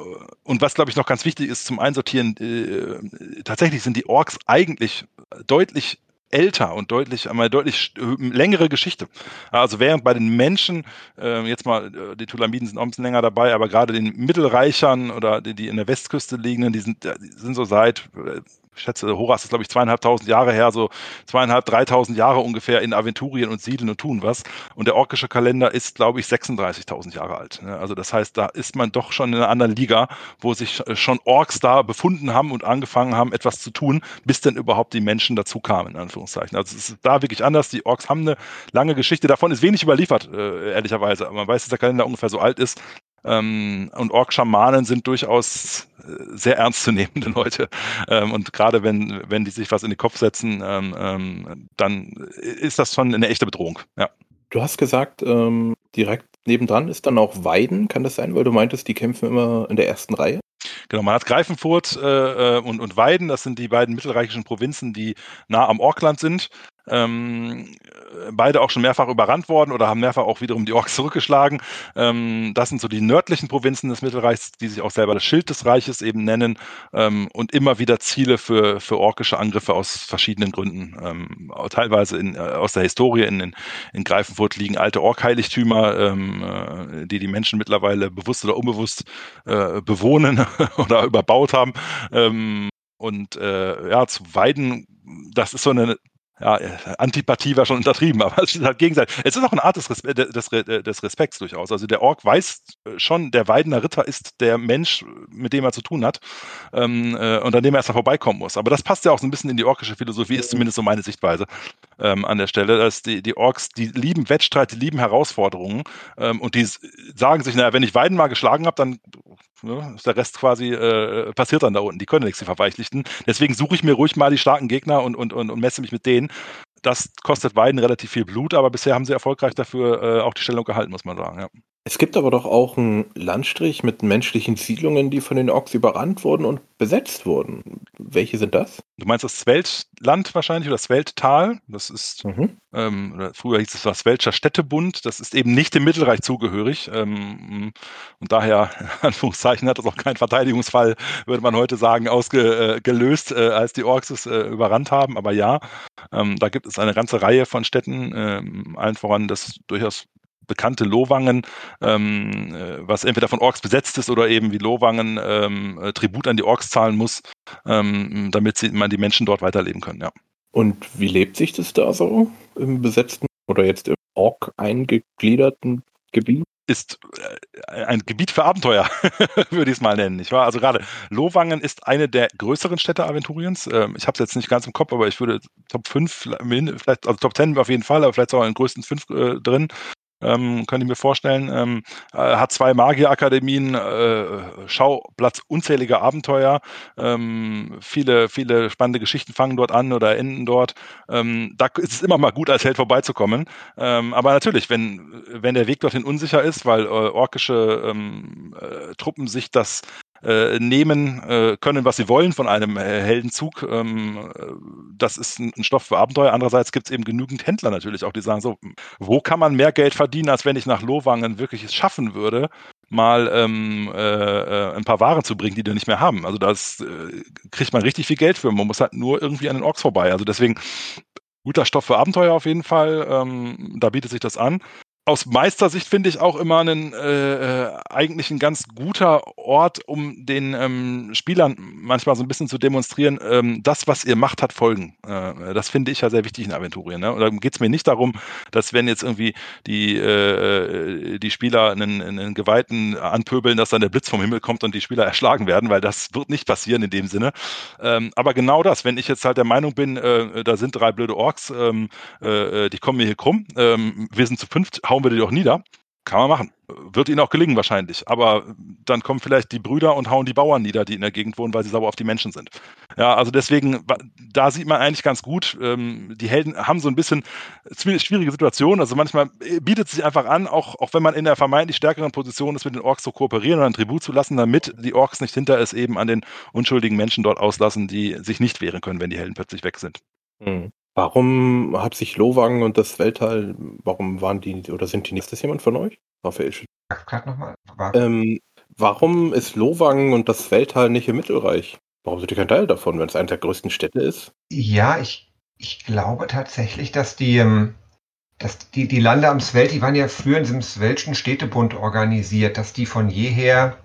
und was, glaube ich, noch ganz wichtig ist zum Einsortieren, äh, tatsächlich sind die Orks eigentlich deutlich älter und deutlich, einmal deutlich längere Geschichte. Also während bei den Menschen, äh, jetzt mal, äh, die Tulamiden sind auch ein bisschen länger dabei, aber gerade den Mittelreichern oder die, die in der Westküste liegenden, die sind, die sind so seit äh, schätze, Horas ist, glaube ich, zweieinhalbtausend Jahre her, so zweieinhalb, dreitausend Jahre ungefähr in Aventurien und Siedeln und tun was. Und der orkische Kalender ist, glaube ich, 36.000 Jahre alt. Ne? Also das heißt, da ist man doch schon in einer anderen Liga, wo sich äh, schon Orks da befunden haben und angefangen haben, etwas zu tun, bis denn überhaupt die Menschen dazu kamen, in Anführungszeichen. Also es ist da wirklich anders. Die Orks haben eine lange Geschichte. Davon ist wenig überliefert, äh, ehrlicherweise. Man weiß, dass der Kalender ungefähr so alt ist. Ähm, und Ork-Schamanen sind durchaus äh, sehr ernstzunehmende [laughs] Leute. Ähm, und gerade wenn, wenn die sich was in den Kopf setzen, ähm, ähm, dann ist das schon eine echte Bedrohung. Ja. Du hast gesagt, ähm, direkt nebendran ist dann auch Weiden. Kann das sein? Weil du meintest, die kämpfen immer in der ersten Reihe? Genau, man hat Greifenfurt äh, äh und, und Weiden, das sind die beiden mittelreichischen Provinzen, die nah am Orkland sind ähm, beide auch schon mehrfach überrannt worden oder haben mehrfach auch wiederum die Orks [laughs] zurückgeschlagen. Ähm, das sind so die nördlichen Provinzen des Mittelreichs, die sich auch selber das Schild des Reiches eben nennen ähm, und immer wieder Ziele für, für orkische Angriffe aus verschiedenen Gründen. Ähm, teilweise in, äh, aus der Historie in, in, in Greifenfurt liegen alte Orkheiligtümer, ähm, äh, die die Menschen mittlerweile bewusst oder unbewusst äh, bewohnen [laughs] oder überbaut haben. Ähm, und äh, ja, zu Weiden, das ist so eine ja, Antipathie war schon untertrieben, [laughs] aber es ist halt gegenseitig. Es ist auch eine Art des, Respe des, des, Respekts durchaus. Also der Ork weiß schon, der Weidener Ritter ist der Mensch, mit dem er zu tun hat ähm, äh, und an dem er erst mal vorbeikommen muss. Aber das passt ja auch so ein bisschen in die orkische Philosophie, ist zumindest so meine Sichtweise ähm, an der Stelle, dass die, die Orks, die lieben Wettstreit, die lieben Herausforderungen ähm, und die sagen sich, naja, wenn ich Weiden mal geschlagen habe, dann ne, der Rest quasi äh, passiert dann da unten. Die können nichts, die Verweichlichten. Deswegen suche ich mir ruhig mal die starken Gegner und, und, und, und messe mich mit denen das kostet Weiden relativ viel Blut, aber bisher haben sie erfolgreich dafür äh, auch die Stellung gehalten, muss man sagen. Ja. Es gibt aber doch auch einen Landstrich mit menschlichen Siedlungen, die von den Orks überrannt wurden und besetzt wurden. Welche sind das? Du meinst das Sweltland wahrscheinlich oder das Swelttal? Das ist, mhm. ähm, früher hieß es das Weltscher Städtebund. Das ist eben nicht dem Mittelreich zugehörig. Ähm, und daher, [laughs] in Anführungszeichen, hat das auch keinen Verteidigungsfall, würde man heute sagen, ausgelöst, äh, als die Orks es äh, überrannt haben. Aber ja, ähm, da gibt es eine ganze Reihe von Städten, ähm, allen voran das durchaus bekannte Lowangen, ähm, äh, was entweder von Orks besetzt ist oder eben wie Lowangen ähm, äh, Tribut an die Orks zahlen muss, ähm, damit sie, man die Menschen dort weiterleben können, ja. Und wie lebt sich das da so im besetzten oder jetzt im Ork eingegliederten Gebiet? ist äh, ein Gebiet für Abenteuer, [laughs] würde ich es mal nennen. Nicht wahr? Also gerade Lowangen ist eine der größeren Städte Aventuriens. Ähm, ich habe es jetzt nicht ganz im Kopf, aber ich würde Top 5, vielleicht, also Top 10 auf jeden Fall, aber vielleicht auch in den größten 5 äh, drin ähm, könnte ich mir vorstellen. Ähm, äh, hat zwei Magierakademien, äh, Schauplatz unzähliger Abenteuer. Ähm, viele, viele spannende Geschichten fangen dort an oder enden dort. Ähm, da ist es immer mal gut, als Held vorbeizukommen. Ähm, aber natürlich, wenn, wenn der Weg dorthin unsicher ist, weil äh, orkische ähm, äh, Truppen sich das äh, nehmen äh, können, was sie wollen von einem äh, Heldenzug. Ähm, äh, das ist ein, ein, Stoff für Abenteuer. Andererseits gibt es eben genügend Händler natürlich auch, die sagen so, wo kann man mehr Geld verdienen, als wenn ich nach Lowangen wirklich es schaffen würde, mal ähm, äh, äh, ein paar Waren zu bringen, die wir nicht mehr haben. Also das äh, kriegt man richtig viel Geld für. Man muss halt nur irgendwie an den Orks vorbei. Also deswegen guter Stoff für Abenteuer auf jeden Fall. Ähm, da bietet sich das an aus Meistersicht finde ich auch immer einen, äh, äh, eigentlich ein ganz guter Ort, um den ähm, Spielern manchmal so ein bisschen zu demonstrieren, ähm, das, was ihr macht, hat Folgen. Äh, das finde ich ja sehr wichtig in Aventurien. Ne? Und da geht es mir nicht darum, dass wenn jetzt irgendwie die, äh, die Spieler einen, einen Geweihten anpöbeln, dass dann der Blitz vom Himmel kommt und die Spieler erschlagen werden, weil das wird nicht passieren in dem Sinne. Ähm, aber genau das, wenn ich jetzt halt der Meinung bin, äh, da sind drei blöde Orks, ähm, äh, die kommen mir hier krumm, ähm, wir sind zu fünft, hauen wir die doch nieder. Kann man machen. Wird ihnen auch gelingen wahrscheinlich. Aber dann kommen vielleicht die Brüder und hauen die Bauern nieder, die in der Gegend wohnen, weil sie sauer auf die Menschen sind. Ja, also deswegen, da sieht man eigentlich ganz gut, ähm, die Helden haben so ein bisschen schwierige Situationen. Also manchmal äh, bietet es sich einfach an, auch, auch wenn man in der vermeintlich stärkeren Position ist, mit den Orks zu kooperieren und ein Tribut zu lassen, damit die Orks nicht hinter es eben an den unschuldigen Menschen dort auslassen, die sich nicht wehren können, wenn die Helden plötzlich weg sind. Mhm. Warum hat sich Lowagen und das Weltall, warum waren die oder sind die nicht? Ist das jemand von euch? Raphael. Gerade nochmal. Ähm, warum ist Lowagen und das Weltall nicht im Mittelreich? Warum sind die kein Teil davon, wenn es eine der größten Städte ist? Ja, ich, ich glaube tatsächlich, dass die, ähm, dass die, die Lande am Sveld, die waren ja früher in diesem Swelschen Städtebund organisiert, dass die von jeher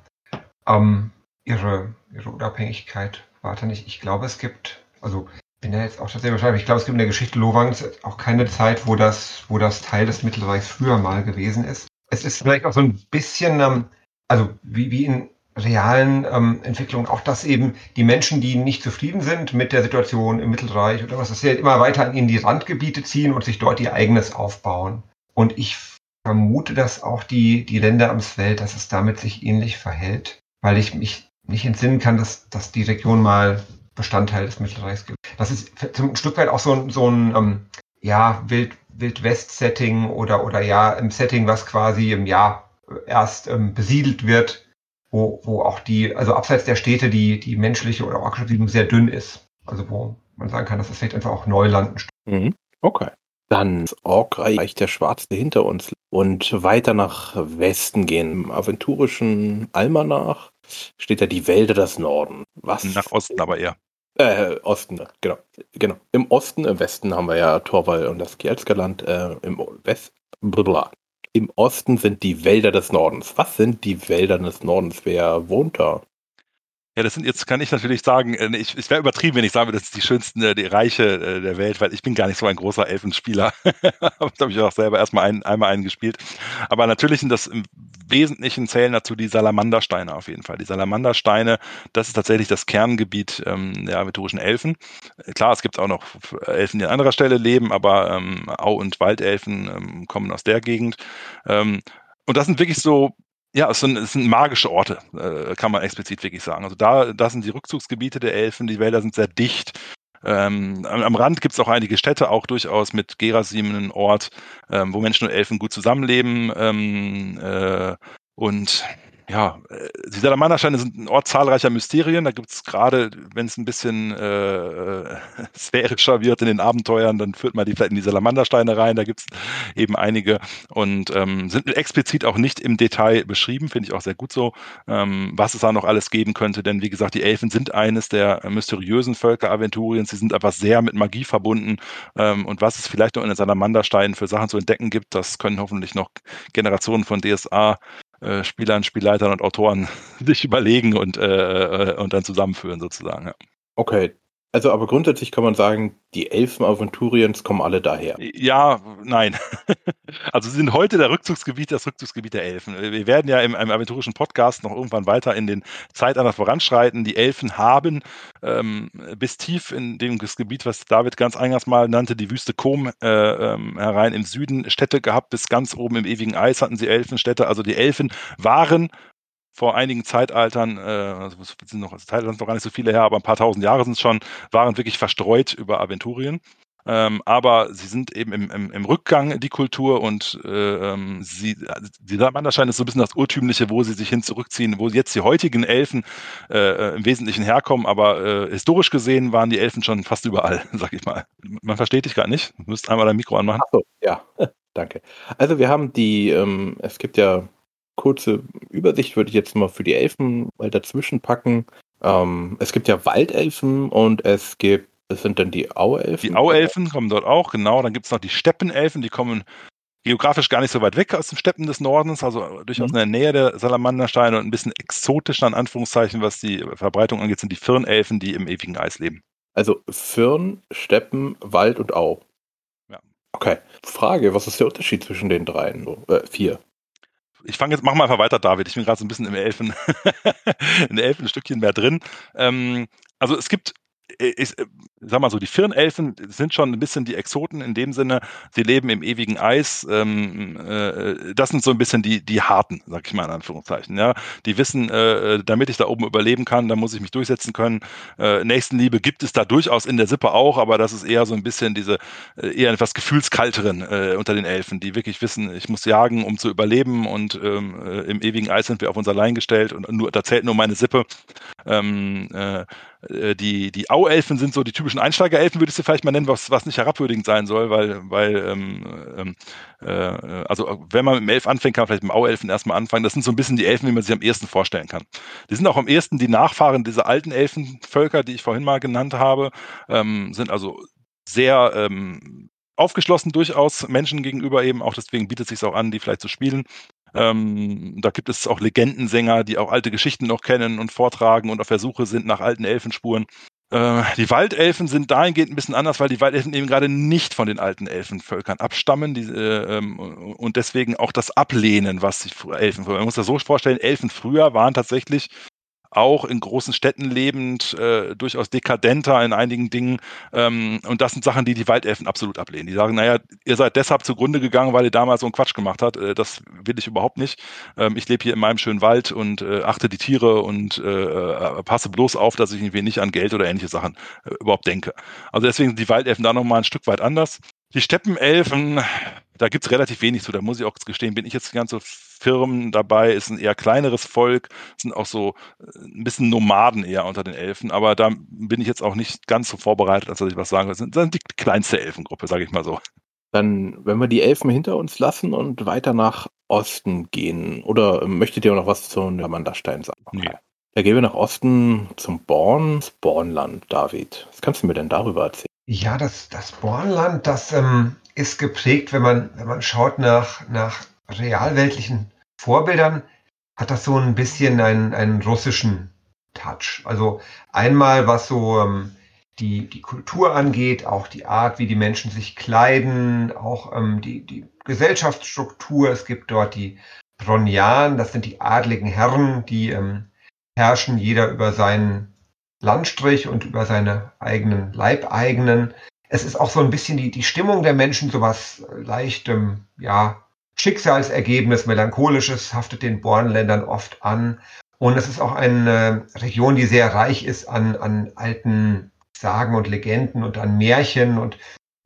ähm, ihre, ihre Unabhängigkeit warte nicht. Ich glaube, es gibt, also bin ja jetzt auch tatsächlich wahrscheinlich, ich glaube, es gibt in der Geschichte Lowangs auch keine Zeit, wo das, wo das Teil des Mittelreichs früher mal gewesen ist. Es ist vielleicht auch so ein bisschen, ähm, also wie, wie in realen ähm, Entwicklungen, auch dass eben die Menschen, die nicht zufrieden sind mit der Situation im Mittelreich oder was, dass sie halt immer weiter in die Randgebiete ziehen und sich dort ihr eigenes aufbauen. Und ich vermute, dass auch die, die Länder am Sveld, dass es damit sich ähnlich verhält, weil ich mich nicht entsinnen kann, dass, dass die Region mal Bestandteil des Mittelreichs. Das ist ein Stück weit auch so, ein, so ein ähm, ja, Wild, Wild-West-Setting oder, oder ja, im Setting, was quasi im Jahr erst ähm, besiedelt wird, wo, wo auch die, also abseits der Städte, die, die menschliche oder orkische Siedlung sehr dünn ist. Also wo man sagen kann, dass das vielleicht einfach auch Neuland mhm. Okay. Dann das Orkreich der Schwarze hinter uns und weiter nach Westen gehen. Im aventurischen Almanach steht ja die Wälder des Norden. Was? Nach Osten aber eher. Äh, Osten, genau. genau. Im Osten, im Westen haben wir ja Torwall und das Kielskerland. Äh, Im West, blablabla. Im Osten sind die Wälder des Nordens. Was sind die Wälder des Nordens? Wer wohnt da? Ja, das sind jetzt, kann ich natürlich sagen, äh, ich, ich wäre übertrieben, wenn ich sage, das ist die schönsten, äh, die Reiche äh, der Welt, weil ich bin gar nicht so ein großer Elfenspieler. [laughs] da habe ich auch selber erstmal ein, einmal einen gespielt. Aber natürlich sind das im Wesentlichen zählen dazu die Salamandersteine auf jeden Fall. Die Salamandersteine, das ist tatsächlich das Kerngebiet ähm, der aventurischen Elfen. Klar, es gibt auch noch Elfen, die an anderer Stelle leben, aber ähm, Au- und Waldelfen ähm, kommen aus der Gegend. Ähm, und das sind wirklich so ja, es sind, es sind magische Orte, äh, kann man explizit wirklich sagen. Also da, da sind die Rückzugsgebiete der Elfen, die Wälder sind sehr dicht. Ähm, am, am, Rand gibt es auch einige Städte, auch durchaus mit Gerasim einen Ort, ähm, wo Menschen und Elfen gut zusammenleben. Ähm, äh, und ja, äh, die Salamandersteine sind ein Ort zahlreicher Mysterien. Da gibt es gerade, wenn es ein bisschen äh, [laughs] sphärischer wird in den Abenteuern, dann führt man die vielleicht in die Salamandersteine rein. Da gibt es eben einige und ähm, sind explizit auch nicht im Detail beschrieben, finde ich auch sehr gut so, ähm, was es da noch alles geben könnte. Denn wie gesagt, die Elfen sind eines der mysteriösen Völker Aventuriens. Sie sind aber sehr mit Magie verbunden. Ähm, und was es vielleicht noch in den Salamandersteinen für Sachen zu entdecken gibt, das können hoffentlich noch Generationen von DSA äh, Spielern, Spielleitern und Autoren [laughs] sich überlegen und, äh, äh, und dann zusammenführen sozusagen. Ja. Okay, also, aber grundsätzlich kann man sagen, die Elfen Aventuriens kommen alle daher. Ja, nein. [laughs] Also sie sind heute der Rückzugsgebiet, das Rückzugsgebiet der Elfen. Wir werden ja im, im aventurischen Podcast noch irgendwann weiter in den Zeitalter voranschreiten. Die Elfen haben ähm, bis tief in dem Gebiet, was David ganz eingangs mal nannte, die Wüste Kom äh, ähm, herein im Süden Städte gehabt. Bis ganz oben im ewigen Eis hatten sie Elfenstädte. Also die Elfen waren vor einigen Zeitaltern, äh, also sind noch, Zeitaltern noch gar nicht so viele her, aber ein paar tausend Jahre sind es schon, waren wirklich verstreut über Aventurien. Ähm, aber sie sind eben im, im, im, Rückgang, die Kultur, und äh, ähm, sie, die Manderschein ist so ein bisschen das Urtümliche, wo sie sich hin zurückziehen, wo jetzt die heutigen Elfen äh, äh, im Wesentlichen herkommen, aber äh, historisch gesehen waren die Elfen schon fast überall, [laughs] sag ich mal. Man versteht dich gar nicht. Du müsst einmal dein Mikro anmachen. Ach so, ja, [laughs] danke. Also wir haben die, ähm, es gibt ja kurze Übersicht würde ich jetzt mal für die Elfen mal dazwischen packen. Ähm, es gibt ja Waldelfen und es gibt, das sind dann die Auelfen. Die Auelfen kommen dort auch, genau. Dann gibt es noch die Steppenelfen, die kommen geografisch gar nicht so weit weg aus den Steppen des Nordens, also durchaus mhm. in der Nähe der Salamandersteine und ein bisschen exotisch, in Anführungszeichen, was die Verbreitung angeht, sind die Firnelfen, die im ewigen Eis leben. Also Firn, Steppen, Wald und Au. Ja. Okay. Frage, was ist der Unterschied zwischen den dreien? Äh, vier ich fange jetzt, mach mal einfach weiter, David. Ich bin gerade so ein bisschen im Elfen, [laughs] in Elfenstückchen mehr drin. Ähm, also es gibt ich äh, sag mal so, die Firnelfen sind schon ein bisschen die Exoten in dem Sinne, sie leben im ewigen Eis. Ähm, äh, das sind so ein bisschen die, die Harten, sag ich mal in Anführungszeichen. Ja? Die wissen, äh, damit ich da oben überleben kann, da muss ich mich durchsetzen können. Äh, Nächstenliebe gibt es da durchaus in der Sippe auch, aber das ist eher so ein bisschen diese, äh, eher etwas gefühlskalteren äh, unter den Elfen, die wirklich wissen, ich muss jagen, um zu überleben und ähm, im ewigen Eis sind wir auf uns allein gestellt und nur, da zählt nur meine Sippe. Ähm, äh, die, die Auelfen sind so die typischen Einsteigerelfen, würde ich sie vielleicht mal nennen, was, was nicht herabwürdigend sein soll, weil, weil ähm, ähm, äh, also wenn man mit dem Elf anfängt, kann man vielleicht mit dem Auelfen erstmal anfangen. Das sind so ein bisschen die Elfen, wie man sich am ehesten vorstellen kann. Die sind auch am ehesten die Nachfahren dieser alten Elfenvölker, die ich vorhin mal genannt habe, ähm, sind also sehr ähm, aufgeschlossen durchaus Menschen gegenüber eben, auch deswegen bietet es sich auch an, die vielleicht zu spielen. Ähm, da gibt es auch Legendensänger, die auch alte Geschichten noch kennen und vortragen und auf der Suche sind nach alten Elfenspuren. Äh, die Waldelfen sind dahingehend ein bisschen anders, weil die Waldelfen eben gerade nicht von den alten Elfenvölkern abstammen die, äh, ähm, und deswegen auch das ablehnen, was die Elfen. Man muss das so vorstellen, Elfen früher waren tatsächlich auch in großen Städten lebend, äh, durchaus dekadenter in einigen Dingen. Ähm, und das sind Sachen, die die Waldelfen absolut ablehnen. Die sagen, naja, ihr seid deshalb zugrunde gegangen, weil ihr damals so einen Quatsch gemacht habt. Äh, das will ich überhaupt nicht. Ähm, ich lebe hier in meinem schönen Wald und äh, achte die Tiere und äh, äh, passe bloß auf, dass ich irgendwie nicht an Geld oder ähnliche Sachen äh, überhaupt denke. Also deswegen sind die Waldelfen da nochmal ein Stück weit anders. Die Steppenelfen, da gibt es relativ wenig zu. Da muss ich auch gestehen, bin ich jetzt ganz so Firmen dabei, ist ein eher kleineres Volk, sind auch so äh, ein bisschen Nomaden eher unter den Elfen, aber da bin ich jetzt auch nicht ganz so vorbereitet, als dass ich was sagen will. Das sind die kleinste Elfengruppe, sage ich mal so. Dann, wenn wir die Elfen hinter uns lassen und weiter nach Osten gehen, oder möchtet ihr noch was zu Amandastein sagen? Nee. Da gehen wir nach Osten zum Born, Bornland, David. Was kannst du mir denn darüber erzählen? Ja, das, das Bornland, das ähm, ist geprägt, wenn man, wenn man schaut nach, nach realweltlichen Vorbildern hat das so ein bisschen einen, einen russischen Touch. Also einmal was so ähm, die, die Kultur angeht, auch die Art, wie die Menschen sich kleiden, auch ähm, die, die Gesellschaftsstruktur. Es gibt dort die Bronjan, das sind die adligen Herren, die ähm, herrschen jeder über seinen Landstrich und über seine eigenen Leibeigenen. Es ist auch so ein bisschen die, die Stimmung der Menschen, sowas leichtem, ja, Schicksalsergebnis, melancholisches haftet den Bornländern oft an. Und es ist auch eine Region, die sehr reich ist an, an alten Sagen und Legenden und an Märchen und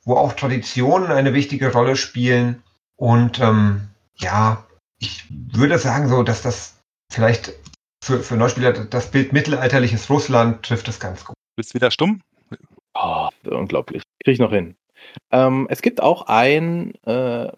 wo auch Traditionen eine wichtige Rolle spielen. Und ähm, ja, ich würde sagen so, dass das vielleicht für, für Neuspieler das Bild mittelalterliches Russland trifft es ganz gut. Bist wieder stumm? Oh, unglaublich. Kriege ich noch hin. Ähm, es gibt auch ein, äh,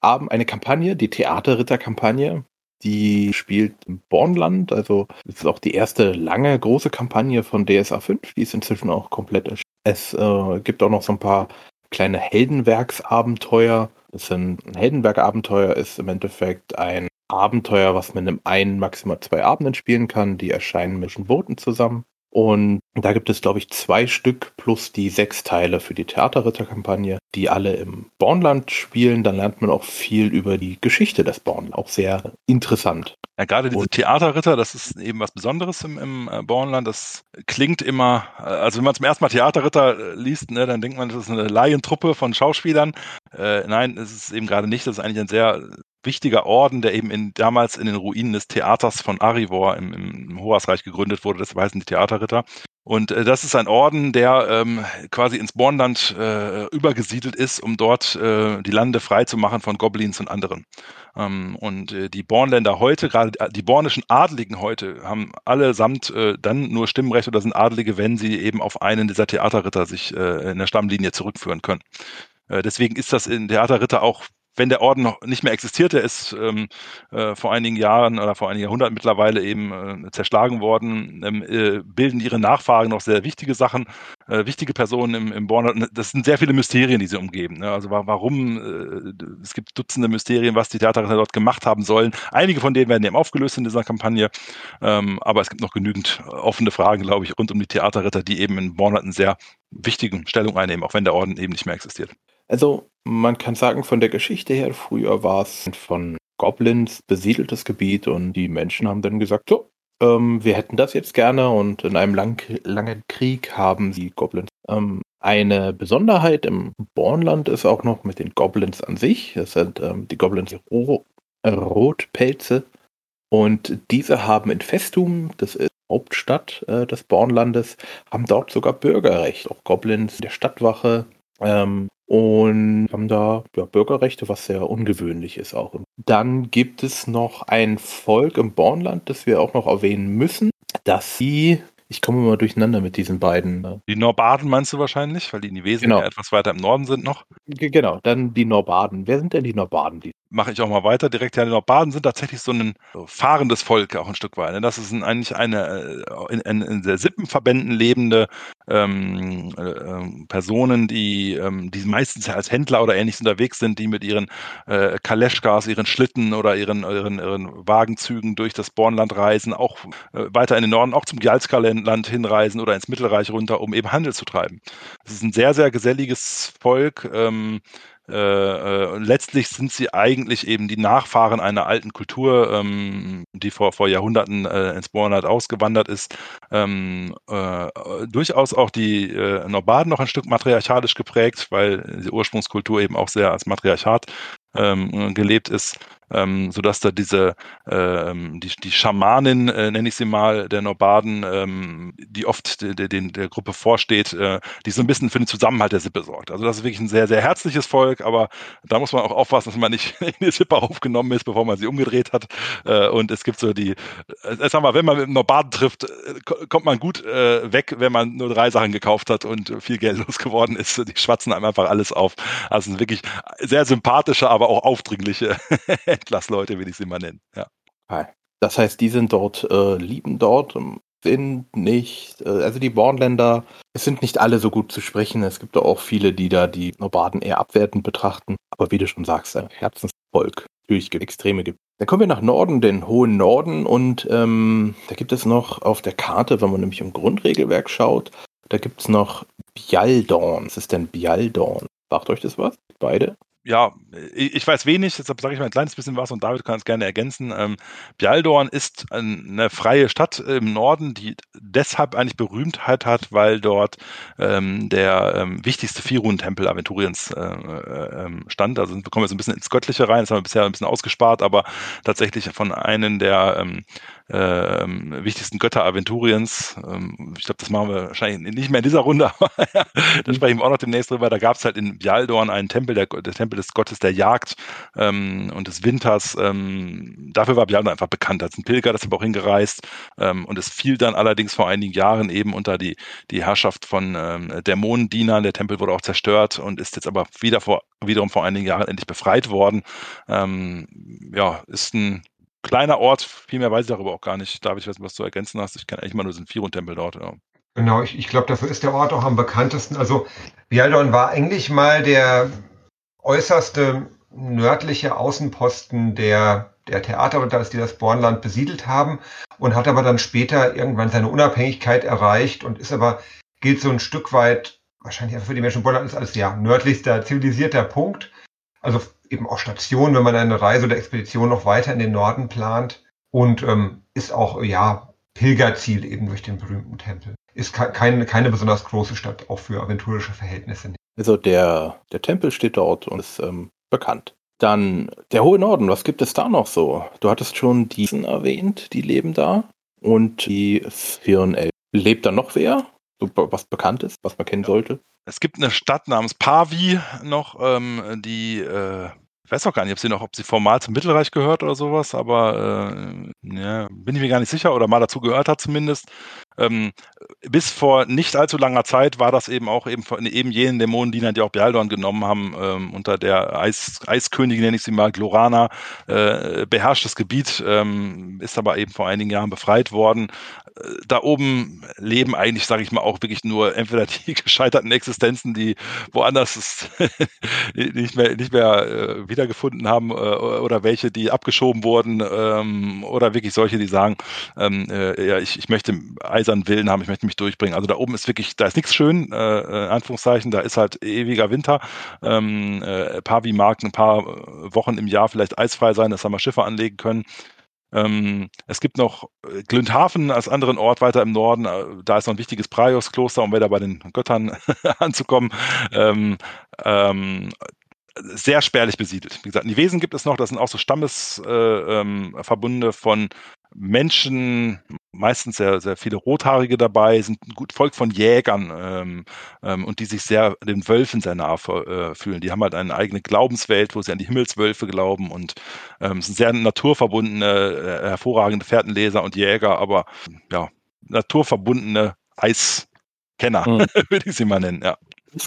eine Kampagne, die Theaterritter-Kampagne. Die spielt im Bornland. Also es ist auch die erste lange große Kampagne von DSA 5. Die ist inzwischen auch komplett erschienen. Es äh, gibt auch noch so ein paar kleine Heldenwerksabenteuer. Das sind, ein Heldenberg-Abenteuer ist im Endeffekt ein Abenteuer, was man in einem, maximal zwei Abenden spielen kann. Die erscheinen mit den Booten zusammen. Und da gibt es, glaube ich, zwei Stück plus die sechs Teile für die Theaterritterkampagne, die alle im Bornland spielen. Dann lernt man auch viel über die Geschichte des Bornland. Auch sehr interessant. Ja, gerade diese Theaterritter, das ist eben was Besonderes im, im äh, Bornland. Das klingt immer, äh, also wenn man zum ersten Mal Theaterritter äh, liest, ne, dann denkt man, das ist eine Laientruppe von Schauspielern. Äh, nein, es ist eben gerade nicht. Das ist eigentlich ein sehr wichtiger Orden, der eben in, damals in den Ruinen des Theaters von Arivor im, im Hoasreich gegründet wurde. Das heißen die Theaterritter. Und äh, das ist ein Orden, der ähm, quasi ins Bornland äh, übergesiedelt ist, um dort äh, die Lande frei zu machen von Goblins und anderen. Ähm, und äh, die Bornländer heute, gerade die bornischen Adligen heute, haben allesamt äh, dann nur Stimmrecht oder sind Adlige, wenn sie eben auf einen dieser Theaterritter sich äh, in der Stammlinie zurückführen können. Äh, deswegen ist das in Theaterritter auch wenn der Orden noch nicht mehr existiert, der ist ähm, äh, vor einigen Jahren oder vor einigen Jahrhunderten mittlerweile eben äh, zerschlagen worden, ähm, äh, bilden ihre Nachfahren noch sehr wichtige Sachen, äh, wichtige Personen im, im Born. Das sind sehr viele Mysterien, die sie umgeben. Ne? Also warum, äh, es gibt Dutzende Mysterien, was die Theaterritter dort gemacht haben sollen. Einige von denen werden eben aufgelöst in dieser Kampagne, ähm, aber es gibt noch genügend offene Fragen, glaube ich, rund um die Theaterritter, die eben in Born eine sehr wichtige Stellung einnehmen, auch wenn der Orden eben nicht mehr existiert. Also man kann sagen, von der Geschichte her, früher war es von Goblins besiedeltes Gebiet und die Menschen haben dann gesagt, so, ähm, wir hätten das jetzt gerne und in einem lang, langen Krieg haben die Goblins. Ähm, eine Besonderheit im Bornland ist auch noch mit den Goblins an sich. Das sind ähm, die Goblins Ro Rotpelze und diese haben in Festum, das ist Hauptstadt äh, des Bornlandes, haben dort sogar Bürgerrecht. Auch Goblins der Stadtwache ähm, und haben da ja, Bürgerrechte, was sehr ungewöhnlich ist auch. Dann gibt es noch ein Volk im Bornland, das wir auch noch erwähnen müssen, dass sie ich komme mal durcheinander mit diesen beiden. Äh die Norbaden meinst du wahrscheinlich, weil die Nivesen genau. ja etwas weiter im Norden sind noch? Genau, dann die Norbaden. Wer sind denn die Norbaden? Die Mache ich auch mal weiter direkt. Ja, Norbaden sind tatsächlich so ein fahrendes Volk auch ein Stück weit. Ne? Das ist eigentlich eine äh, in, in, in der Sippenverbänden lebende ähm, äh, Personen, die, ähm, die meistens als Händler oder ähnliches unterwegs sind, die mit ihren äh, Kaleschkas, ihren Schlitten oder ihren, ihren, ihren Wagenzügen durch das Bornland reisen, auch äh, weiter in den Norden, auch zum Gjalskalend Land hinreisen oder ins Mittelreich runter, um eben Handel zu treiben. Es ist ein sehr, sehr geselliges Volk. Ähm, äh, äh, letztlich sind sie eigentlich eben die Nachfahren einer alten Kultur, ähm, die vor, vor Jahrhunderten äh, ins Bornland ausgewandert ist. Ähm, äh, durchaus auch die äh, Norbaden noch ein Stück matriarchalisch geprägt, weil die Ursprungskultur eben auch sehr als Matriarchat ähm, gelebt ist ähm, sodass da diese, ähm, die, die Schamanin, äh, nenne ich sie mal, der Nobaden, ähm, die oft de, de, de, der Gruppe vorsteht, äh, die so ein bisschen für den Zusammenhalt der Sippe sorgt. Also das ist wirklich ein sehr, sehr herzliches Volk, aber da muss man auch aufpassen, dass man nicht [laughs] in die Sippe aufgenommen ist, bevor man sie umgedreht hat. Äh, und es gibt so die, äh, sag mal, wenn man mit einem Nobaden trifft, äh, kommt man gut äh, weg, wenn man nur drei Sachen gekauft hat und viel Geld [laughs] losgeworden ist. Die schwatzen einem einfach alles auf. Also wirklich sehr sympathische, aber auch aufdringliche [laughs] Entlassleute, will ich sie mal nennen. Ja. Das heißt, die sind dort, äh, lieben dort, ähm, sind nicht, äh, also die Bornländer, es sind nicht alle so gut zu sprechen. Es gibt auch viele, die da die Nobaden eher abwertend betrachten. Aber wie du schon sagst, ein Herzensvolk. Natürlich gibt extreme gibt. Dann kommen wir nach Norden, den hohen Norden, und ähm, da gibt es noch auf der Karte, wenn man nämlich im Grundregelwerk schaut, da gibt es noch Bialdorn. Was ist denn Bialdorn? Sagt euch das was? Beide? Ja, ich weiß wenig, deshalb sage ich mal ein kleines bisschen was und David kann es gerne ergänzen. Ähm, Bialdorn ist eine freie Stadt im Norden, die deshalb eigentlich Berühmtheit hat, weil dort ähm, der ähm, wichtigste Firun-Tempel Aventuriens äh, äh, ähm, stand. Also wir so ein bisschen ins Göttliche rein, das haben wir bisher ein bisschen ausgespart, aber tatsächlich von einem der ähm, äh, wichtigsten Götter Aventuriens. Ähm, ich glaube, das machen wir wahrscheinlich nicht mehr in dieser Runde, [laughs] aber ja, da sprechen wir auch noch demnächst drüber. Da gab es halt in Bialdorn einen Tempel, der, der Tempel des Gottes der Jagd ähm, und des Winters. Ähm, dafür war Bialdorn einfach bekannt als ein Pilger, das ist aber auch hingereist. Ähm, und es fiel dann allerdings vor einigen Jahren eben unter die, die Herrschaft von ähm, Dämonendienern. Der Tempel wurde auch zerstört und ist jetzt aber wieder vor, wiederum vor einigen Jahren endlich befreit worden. Ähm, ja, ist ein kleiner Ort, viel mehr weiß ich darüber auch gar nicht. David, ich was du ergänzen hast. Ich kenne eigentlich mal nur den Firun-Tempel dort. Ja. Genau, ich, ich glaube, dafür ist der Ort auch am bekanntesten. Also Bialdon war eigentlich mal der äußerste nördliche Außenposten der, der Theater, die das Bornland besiedelt haben und hat aber dann später irgendwann seine Unabhängigkeit erreicht und ist aber, gilt so ein Stück weit, wahrscheinlich für die Menschen Bornland als ja, nördlichster zivilisierter Punkt. Also eben auch Station, wenn man eine Reise oder Expedition noch weiter in den Norden plant und ähm, ist auch, ja, Pilgerziel eben durch den berühmten Tempel. Ist keine, keine besonders große Stadt, auch für aventurische Verhältnisse. Also der, der Tempel steht dort und ist ähm, bekannt. Dann der hohe Norden, was gibt es da noch so? Du hattest schon diesen erwähnt, die leben da. Und die 411. Lebt da noch wer? So, was bekannt ist, was man kennen sollte? Es gibt eine Stadt namens Pavi noch, ähm, die äh, weiß auch gar nicht, ob sie noch, ob sie formal zum Mittelreich gehört oder sowas, aber äh, ja, bin ich mir gar nicht sicher oder mal dazu gehört hat zumindest. Ähm, bis vor nicht allzu langer Zeit war das eben auch eben, von, eben jenen Dämonendiener, die auch Bialdorn genommen haben, ähm, unter der Eis, Eiskönigin, nenne ich sie mal, Glorana, äh, beherrschtes Gebiet, ähm, ist aber eben vor einigen Jahren befreit worden. Äh, da oben leben eigentlich, sage ich mal, auch wirklich nur entweder die [laughs] gescheiterten Existenzen, die woanders ist, [laughs] nicht mehr, nicht mehr äh, wiedergefunden haben, äh, oder welche, die abgeschoben wurden, ähm, oder wirklich solche, die sagen, ähm, äh, ja, ich, ich möchte eisern Willen haben, ich möchte mich durchbringen. Also da oben ist wirklich, da ist nichts schön, äh, äh Anführungszeichen, da ist halt ewiger Winter. Ähm, äh, Pavi mag ein paar Wochen im Jahr vielleicht eisfrei sein, dass da mal Schiffe anlegen können. Ähm, es gibt noch äh, Glündhafen als anderen Ort weiter im Norden. Äh, da ist noch ein wichtiges Praios-Kloster, um wieder bei den Göttern [laughs] anzukommen. Ähm, ähm, sehr spärlich besiedelt. Wie gesagt, in die Wesen gibt es noch, das sind auch so Stammesverbunde äh, von Menschen, meistens sehr, sehr viele Rothaarige dabei, sind ein gut Volk von Jägern ähm, ähm, und die sich sehr den Wölfen sehr nah äh, fühlen. Die haben halt eine eigene Glaubenswelt, wo sie an die Himmelswölfe glauben und ähm, sind sehr naturverbundene, äh, hervorragende Fährtenleser und Jäger, aber ja, naturverbundene Eiskenner, mhm. [laughs] würde ich sie mal nennen, ja.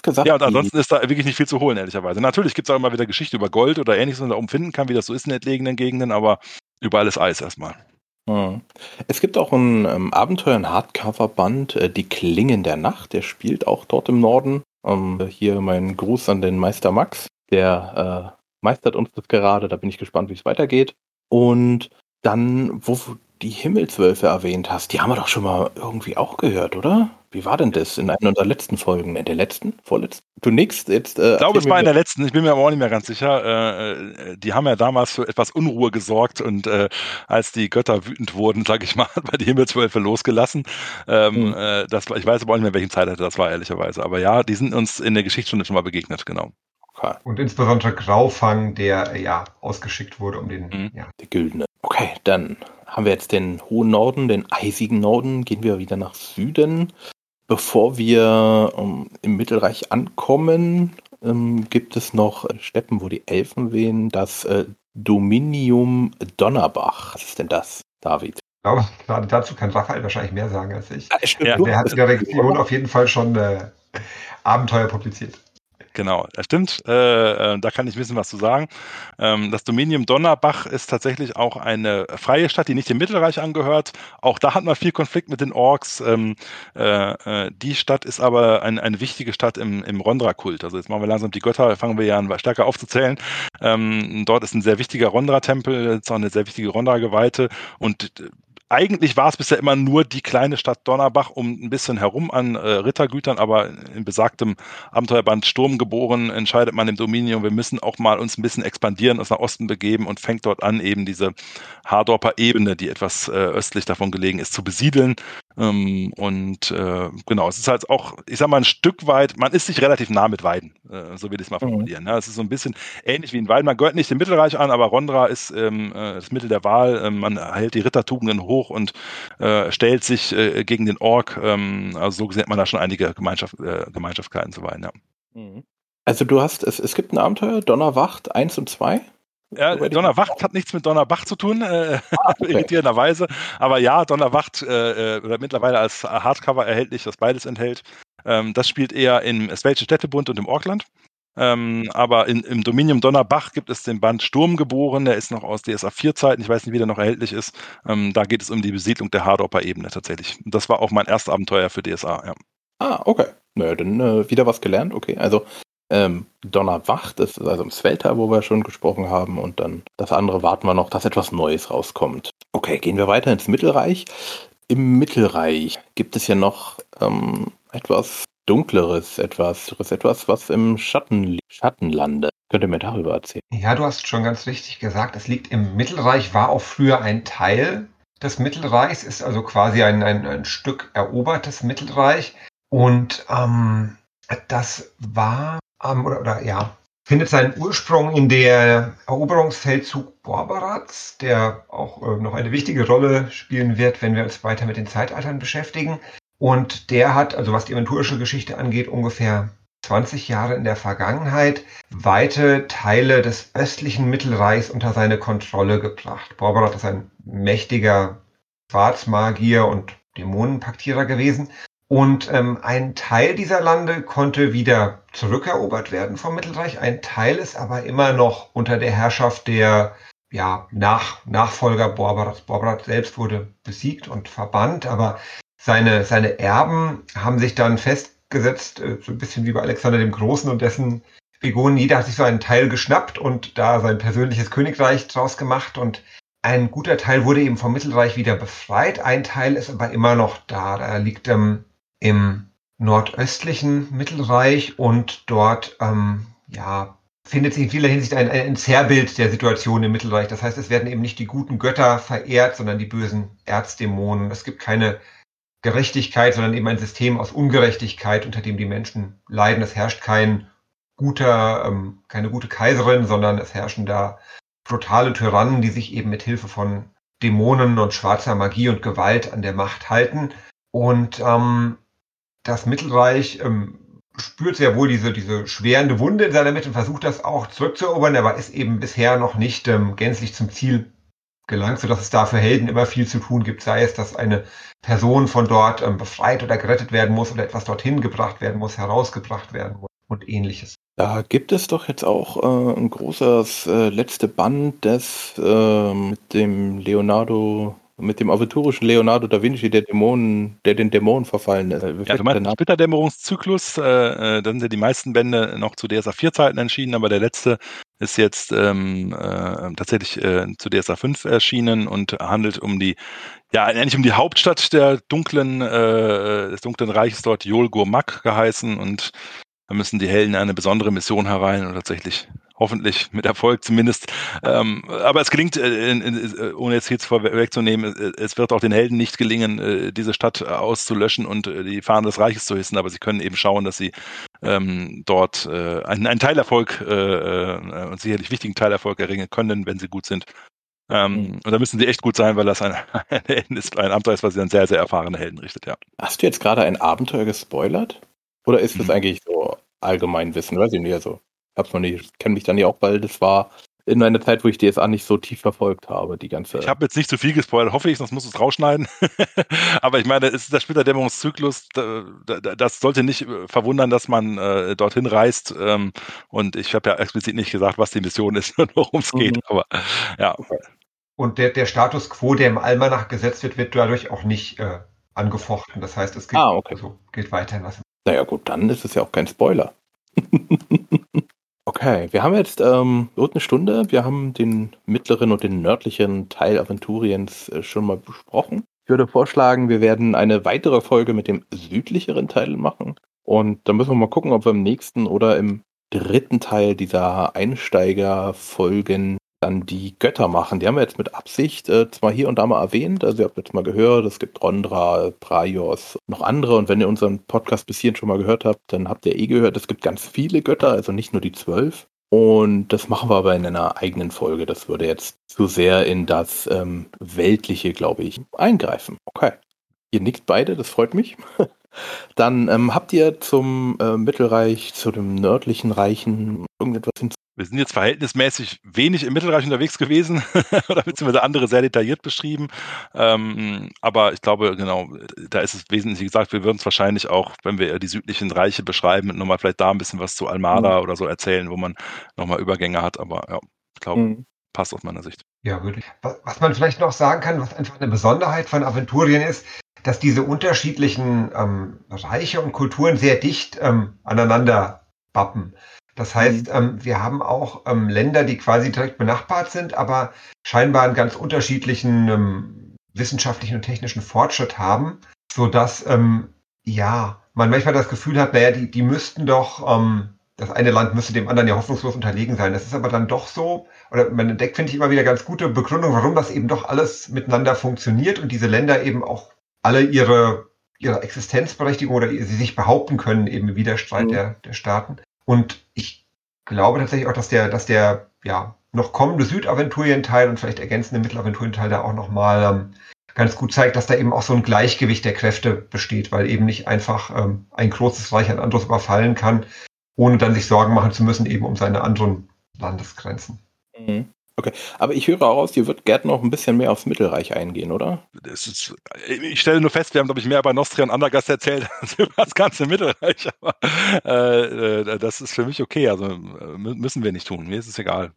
Gesagt, ja, und ansonsten ist da wirklich nicht viel zu holen, ehrlicherweise. Natürlich gibt es auch immer wieder Geschichte über Gold oder ähnliches, was man da umfinden kann, wie das so ist in entlegenen Gegenden, aber überall ist Eis erstmal. Es gibt auch ein ähm, Abenteuer, ein Hardcover-Band, äh, Die Klingen der Nacht. Der spielt auch dort im Norden. Ähm, hier mein Gruß an den Meister Max. Der äh, meistert uns das gerade. Da bin ich gespannt, wie es weitergeht. Und dann, wo du die Himmelswölfe erwähnt hast, die haben wir doch schon mal irgendwie auch gehört, oder? Wie war denn das in einer der letzten Folgen? In der letzten? Vorletzten? Du nix jetzt. Äh, ich glaube, es war in der letzten. Ich bin mir aber auch nicht mehr ganz sicher. Äh, äh, die haben ja damals für etwas Unruhe gesorgt und äh, als die Götter wütend wurden, sage ich mal, [laughs] hat man die Himmelswölfe losgelassen. Ähm, mhm. das, ich weiß aber auch nicht mehr, welchen Zeitalter das war, ehrlicherweise. Aber ja, die sind uns in der Geschichtsstunde schon mal begegnet, genau. Okay. Und insbesondere Graufang, der ja ausgeschickt wurde, um den. Mhm. Ja. Der Güldene. Okay, dann haben wir jetzt den hohen Norden, den eisigen Norden. Gehen wir wieder nach Süden. Bevor wir ähm, im Mittelreich ankommen, ähm, gibt es noch Steppen, wo die Elfen wehen. Das äh, Dominium Donnerbach. Was ist denn das, David? Ich glaube, gerade dazu kann Raphael wahrscheinlich mehr sagen als ich. Ja, der hat in der Region auf jeden Fall schon äh, Abenteuer publiziert. Genau, das stimmt. Äh, äh, da kann ich wissen, was zu sagen. Ähm, das Dominium Donnerbach ist tatsächlich auch eine freie Stadt, die nicht dem Mittelreich angehört. Auch da hat man viel Konflikt mit den Orks. Ähm, äh, äh, die Stadt ist aber ein, eine wichtige Stadt im, im Rondra-Kult. Also jetzt machen wir langsam die Götter, fangen wir ja an, stärker aufzuzählen. Ähm, dort ist ein sehr wichtiger Rondra-Tempel, ist auch eine sehr wichtige Rondra-Geweihte und eigentlich war es bisher immer nur die kleine Stadt Donnerbach um ein bisschen herum an äh, Rittergütern, aber in besagtem Abenteuerband Sturm geboren entscheidet man im Dominion, wir müssen auch mal uns ein bisschen expandieren, uns nach Osten begeben und fängt dort an, eben diese Hardorper Ebene, die etwas äh, östlich davon gelegen ist, zu besiedeln. Ähm, und äh, genau, es ist halt auch, ich sag mal, ein Stück weit, man ist sich relativ nah mit Weiden, äh, so will ich es mal mhm. formulieren. Mhm. Ja, es ist so ein bisschen ähnlich wie in Weiden. Man gehört nicht dem Mittelreich an, aber Rondra ist ähm, äh, das Mittel der Wahl. Ähm, man hält die Rittertugenden hoch und äh, stellt sich äh, gegen den Ork. Ähm, also so gesehen hat man da schon einige Gemeinschaft, äh, Gemeinschaftskeiten zu Weiden, ja. Mhm. Also du hast, es, es gibt ein Abenteuer, Donnerwacht 1 und 2. Ja, Donnerwacht hat nichts mit Donnerbach zu tun, äh, ah, okay. irritierenderweise. Aber ja, Donnerwacht äh, äh, mittlerweile als Hardcover erhältlich, das beides enthält. Ähm, das spielt eher im Swelche Städtebund und im Orkland. Ähm, aber in, im Dominium Donnerbach gibt es den Band Sturm geboren, der ist noch aus DSA 4-Zeiten, ich weiß nicht, wie der noch erhältlich ist. Ähm, da geht es um die Besiedlung der Hardopper-Ebene tatsächlich. Das war auch mein erstes Abenteuer für DSA, ja. Ah, okay. Naja, dann äh, wieder was gelernt, okay. Also ähm, Donnerwacht, das ist also im Svelta, wo wir schon gesprochen haben, und dann das andere warten wir noch, dass etwas Neues rauskommt. Okay, gehen wir weiter ins Mittelreich. Im Mittelreich gibt es ja noch ähm, etwas Dunkleres, etwas, etwas, was im Schatten, Schatten landet. Könnt ihr mir darüber erzählen? Ja, du hast schon ganz richtig gesagt, es liegt im Mittelreich, war auch früher ein Teil des Mittelreichs, ist also quasi ein, ein, ein Stück erobertes Mittelreich. Und ähm, das war ähm, oder, oder ja, findet seinen Ursprung in der Eroberungsfeldzug Borberats, der auch äh, noch eine wichtige Rolle spielen wird, wenn wir uns weiter mit den Zeitaltern beschäftigen. Und der hat, also was die aventurische Geschichte angeht, ungefähr 20 Jahre in der Vergangenheit weite Teile des östlichen Mittelreichs unter seine Kontrolle gebracht. Borberat ist ein mächtiger Schwarzmagier und Dämonenpaktierer gewesen und ähm, ein Teil dieser Lande konnte wieder zurückerobert werden vom Mittelreich. Ein Teil ist aber immer noch unter der Herrschaft der ja, Nach Nachfolger Borbarats. Borbarat selbst wurde besiegt und verbannt, aber seine, seine Erben haben sich dann festgesetzt, äh, so ein bisschen wie bei Alexander dem Großen und dessen Begonnen. Jeder hat sich so einen Teil geschnappt und da sein persönliches Königreich draus gemacht und ein guter Teil wurde eben vom Mittelreich wieder befreit. Ein Teil ist aber immer noch da. Da liegt ähm, im nordöstlichen Mittelreich und dort ähm, ja, findet sich in vieler Hinsicht ein, ein Zerrbild der Situation im Mittelreich. Das heißt, es werden eben nicht die guten Götter verehrt, sondern die bösen Erzdämonen. Es gibt keine Gerechtigkeit, sondern eben ein System aus Ungerechtigkeit, unter dem die Menschen leiden. Es herrscht kein guter, ähm, keine gute Kaiserin, sondern es herrschen da brutale Tyrannen, die sich eben mit Hilfe von Dämonen und schwarzer Magie und Gewalt an der Macht halten. Und ähm, das Mittelreich ähm, spürt sehr wohl diese, diese schwerende Wunde in seiner Mitte und versucht das auch zurückzuerobern, aber ist eben bisher noch nicht ähm, gänzlich zum Ziel gelangt, sodass es da für Helden immer viel zu tun gibt, sei es, dass eine Person von dort ähm, befreit oder gerettet werden muss oder etwas dorthin gebracht werden muss, herausgebracht werden muss und ähnliches. Da gibt es doch jetzt auch äh, ein großes äh, letzte Band des äh, mit dem Leonardo mit dem aventurischen Leonardo da Vinci, der Dämonen, der den Dämonen verfallen ist. Ja, du meinst Splitterdämmerungszyklus, äh, äh, dann sind die meisten Bände noch zu DSA 4 Zeiten entschieden, aber der letzte ist jetzt ähm, äh, tatsächlich äh, zu DSA 5 erschienen und handelt um die, ja, eigentlich um die Hauptstadt der dunklen, äh, des dunklen Reiches dort, Yol Gurmak geheißen und da müssen die Helden eine besondere Mission herein und tatsächlich hoffentlich mit Erfolg zumindest. Ähm, aber es gelingt, äh, äh, ohne jetzt jetzt vorwegzunehmen, äh, es wird auch den Helden nicht gelingen, äh, diese Stadt auszulöschen und äh, die Fahnen des Reiches zu hissen, aber sie können eben schauen, dass sie ähm, dort äh, einen, einen Teilerfolg und sicherlich wichtigen Teilerfolg erringen können, wenn sie gut sind. Ähm, mhm. Und da müssen sie echt gut sein, weil das ein, [laughs] ein, ist, ein Abenteuer ist, was sich an sehr, sehr erfahrene Helden richtet, ja. Hast du jetzt gerade ein Abenteuer gespoilert? Oder ist das mhm. eigentlich so Allgemeinwissen? Weiß ich nicht, also hab's noch nicht, kenne mich dann ja auch, weil das war in einer Zeit, wo ich DSA nicht so tief verfolgt habe, die ganze. Ich habe jetzt nicht zu viel gespoilert, hoffe ich, sonst muss es rausschneiden. [laughs] Aber ich meine, es ist der Splitterdämmerungszyklus, das sollte nicht äh, verwundern, dass man äh, dorthin reist. Ähm, und ich habe ja explizit nicht gesagt, was die Mission ist [laughs] und worum es mhm. geht. Aber ja. Und der, der Status quo, der im Almanach gesetzt wird, wird dadurch auch nicht äh, angefochten. Das heißt, es geht, ah, okay. also, geht weiterhin. Was naja, gut, dann ist es ja auch kein Spoiler. [laughs] Okay, wir haben jetzt ähm, rund eine Stunde. Wir haben den mittleren und den nördlichen Teil Aventuriens äh, schon mal besprochen. Ich würde vorschlagen, wir werden eine weitere Folge mit dem südlicheren Teil machen. Und dann müssen wir mal gucken, ob wir im nächsten oder im dritten Teil dieser Einsteigerfolgen dann die Götter machen. Die haben wir jetzt mit Absicht äh, zwar hier und da mal erwähnt, also ihr habt jetzt mal gehört, es gibt Rondra, Praios, noch andere und wenn ihr unseren Podcast bis hierhin schon mal gehört habt, dann habt ihr eh gehört, es gibt ganz viele Götter, also nicht nur die zwölf. Und das machen wir aber in einer eigenen Folge. Das würde jetzt zu sehr in das ähm, Weltliche, glaube ich, eingreifen. Okay. Ihr nickt beide, das freut mich. [laughs] Dann ähm, habt ihr zum äh, Mittelreich, zu dem nördlichen Reichen irgendetwas hinzu? Wir sind jetzt verhältnismäßig wenig im Mittelreich unterwegs gewesen [laughs] oder beziehungsweise andere sehr detailliert beschrieben. Ähm, aber ich glaube, genau, da ist es wesentlich gesagt, wir würden es wahrscheinlich auch, wenn wir die südlichen Reiche beschreiben, nochmal vielleicht da ein bisschen was zu Almada mhm. oder so erzählen, wo man nochmal Übergänge hat. Aber ja, ich glaube, mhm. passt aus meiner Sicht. Ja, wirklich. Was man vielleicht noch sagen kann, was einfach eine Besonderheit von Aventurien ist, dass diese unterschiedlichen ähm, Reiche und Kulturen sehr dicht ähm, aneinander bappen. Das heißt, mhm. ähm, wir haben auch ähm, Länder, die quasi direkt benachbart sind, aber scheinbar einen ganz unterschiedlichen ähm, wissenschaftlichen und technischen Fortschritt haben, so dass ähm, ja man manchmal das Gefühl hat, naja, die, die müssten doch, ähm, das eine Land müsste dem anderen ja hoffnungslos unterlegen sein. Das ist aber dann doch so, oder man entdeckt, finde ich, immer wieder ganz gute Begründung, warum das eben doch alles miteinander funktioniert und diese Länder eben auch alle ihre, ihre Existenzberechtigung oder sie sich behaupten können, eben im Widerstreit mhm. der, der Staaten. Und ich glaube tatsächlich auch, dass der, dass der ja, noch kommende Südaventurien-Teil und vielleicht ergänzende Mittelaventurien-Teil da auch nochmal ähm, ganz gut zeigt, dass da eben auch so ein Gleichgewicht der Kräfte besteht, weil eben nicht einfach ähm, ein großes Reich ein anderes überfallen kann, ohne dann sich Sorgen machen zu müssen, eben um seine anderen Landesgrenzen. Mhm. Okay, aber ich höre auch aus, ihr würdet gerne noch ein bisschen mehr aufs Mittelreich eingehen, oder? Ist, ich stelle nur fest, wir haben, glaube ich, mehr über Nostria und Andergast erzählt [laughs] als über das ganze Mittelreich, aber äh, äh das ist für mich okay, also äh, müssen wir nicht tun, mir ist es egal.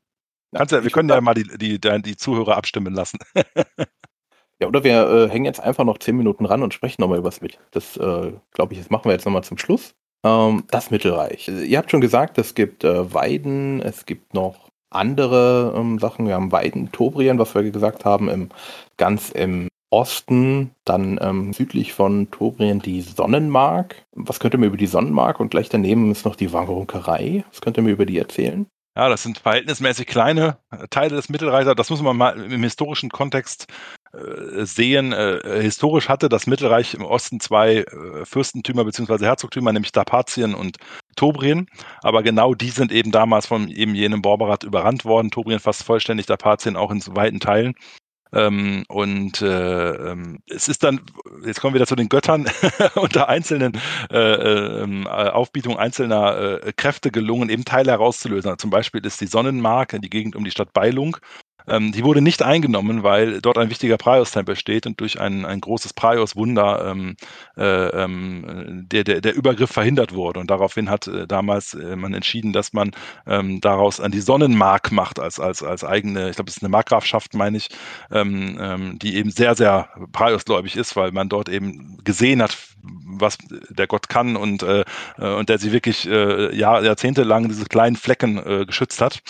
Ja, ja, wir können ja mal die, die, die Zuhörer abstimmen lassen. [laughs] ja, oder wir äh, hängen jetzt einfach noch zehn Minuten ran und sprechen nochmal über das mit. Das, äh, glaube ich, das machen wir jetzt nochmal zum Schluss. Ähm, das Mittelreich. Ihr habt schon gesagt, es gibt äh, Weiden, es gibt noch andere ähm, Sachen. Wir haben Weiden, Tobrien, was wir gesagt haben, im, ganz im Osten, dann ähm, südlich von Tobrien die Sonnenmark. Was könnt ihr mir über die Sonnenmark? Und gleich daneben ist noch die Wangerunkerei. Was könnt ihr mir über die erzählen? Ja, das sind verhältnismäßig kleine Teile des Mittelreichs. Das muss man mal im historischen Kontext sehen. Äh, historisch hatte das Mittelreich im Osten zwei äh, Fürstentümer bzw. Herzogtümer, nämlich Dapatien und Tobrien. Aber genau die sind eben damals von eben jenem Borberat überrannt worden. Tobrien fast vollständig, Dapatien auch in weiten Teilen. Ähm, und äh, ähm, es ist dann, jetzt kommen wir wieder zu den Göttern, [laughs] unter einzelnen äh, äh, Aufbietungen einzelner äh, Kräfte gelungen, eben Teile herauszulösen. Zum Beispiel ist die Sonnenmark, die Gegend um die Stadt Beilung, ähm, die wurde nicht eingenommen, weil dort ein wichtiger Praios-Tempel steht und durch ein, ein großes Praios-Wunder ähm, äh, ähm, der, der, der Übergriff verhindert wurde. Und daraufhin hat äh, damals äh, man entschieden, dass man ähm, daraus an die Sonnenmark macht, als, als, als eigene, ich glaube, es ist eine Markgrafschaft, meine ich, ähm, ähm, die eben sehr, sehr Praios-gläubig ist, weil man dort eben gesehen hat, was der Gott kann und, äh, äh und der sie wirklich äh, Jahr, jahrzehntelang diese kleinen Flecken äh, geschützt hat.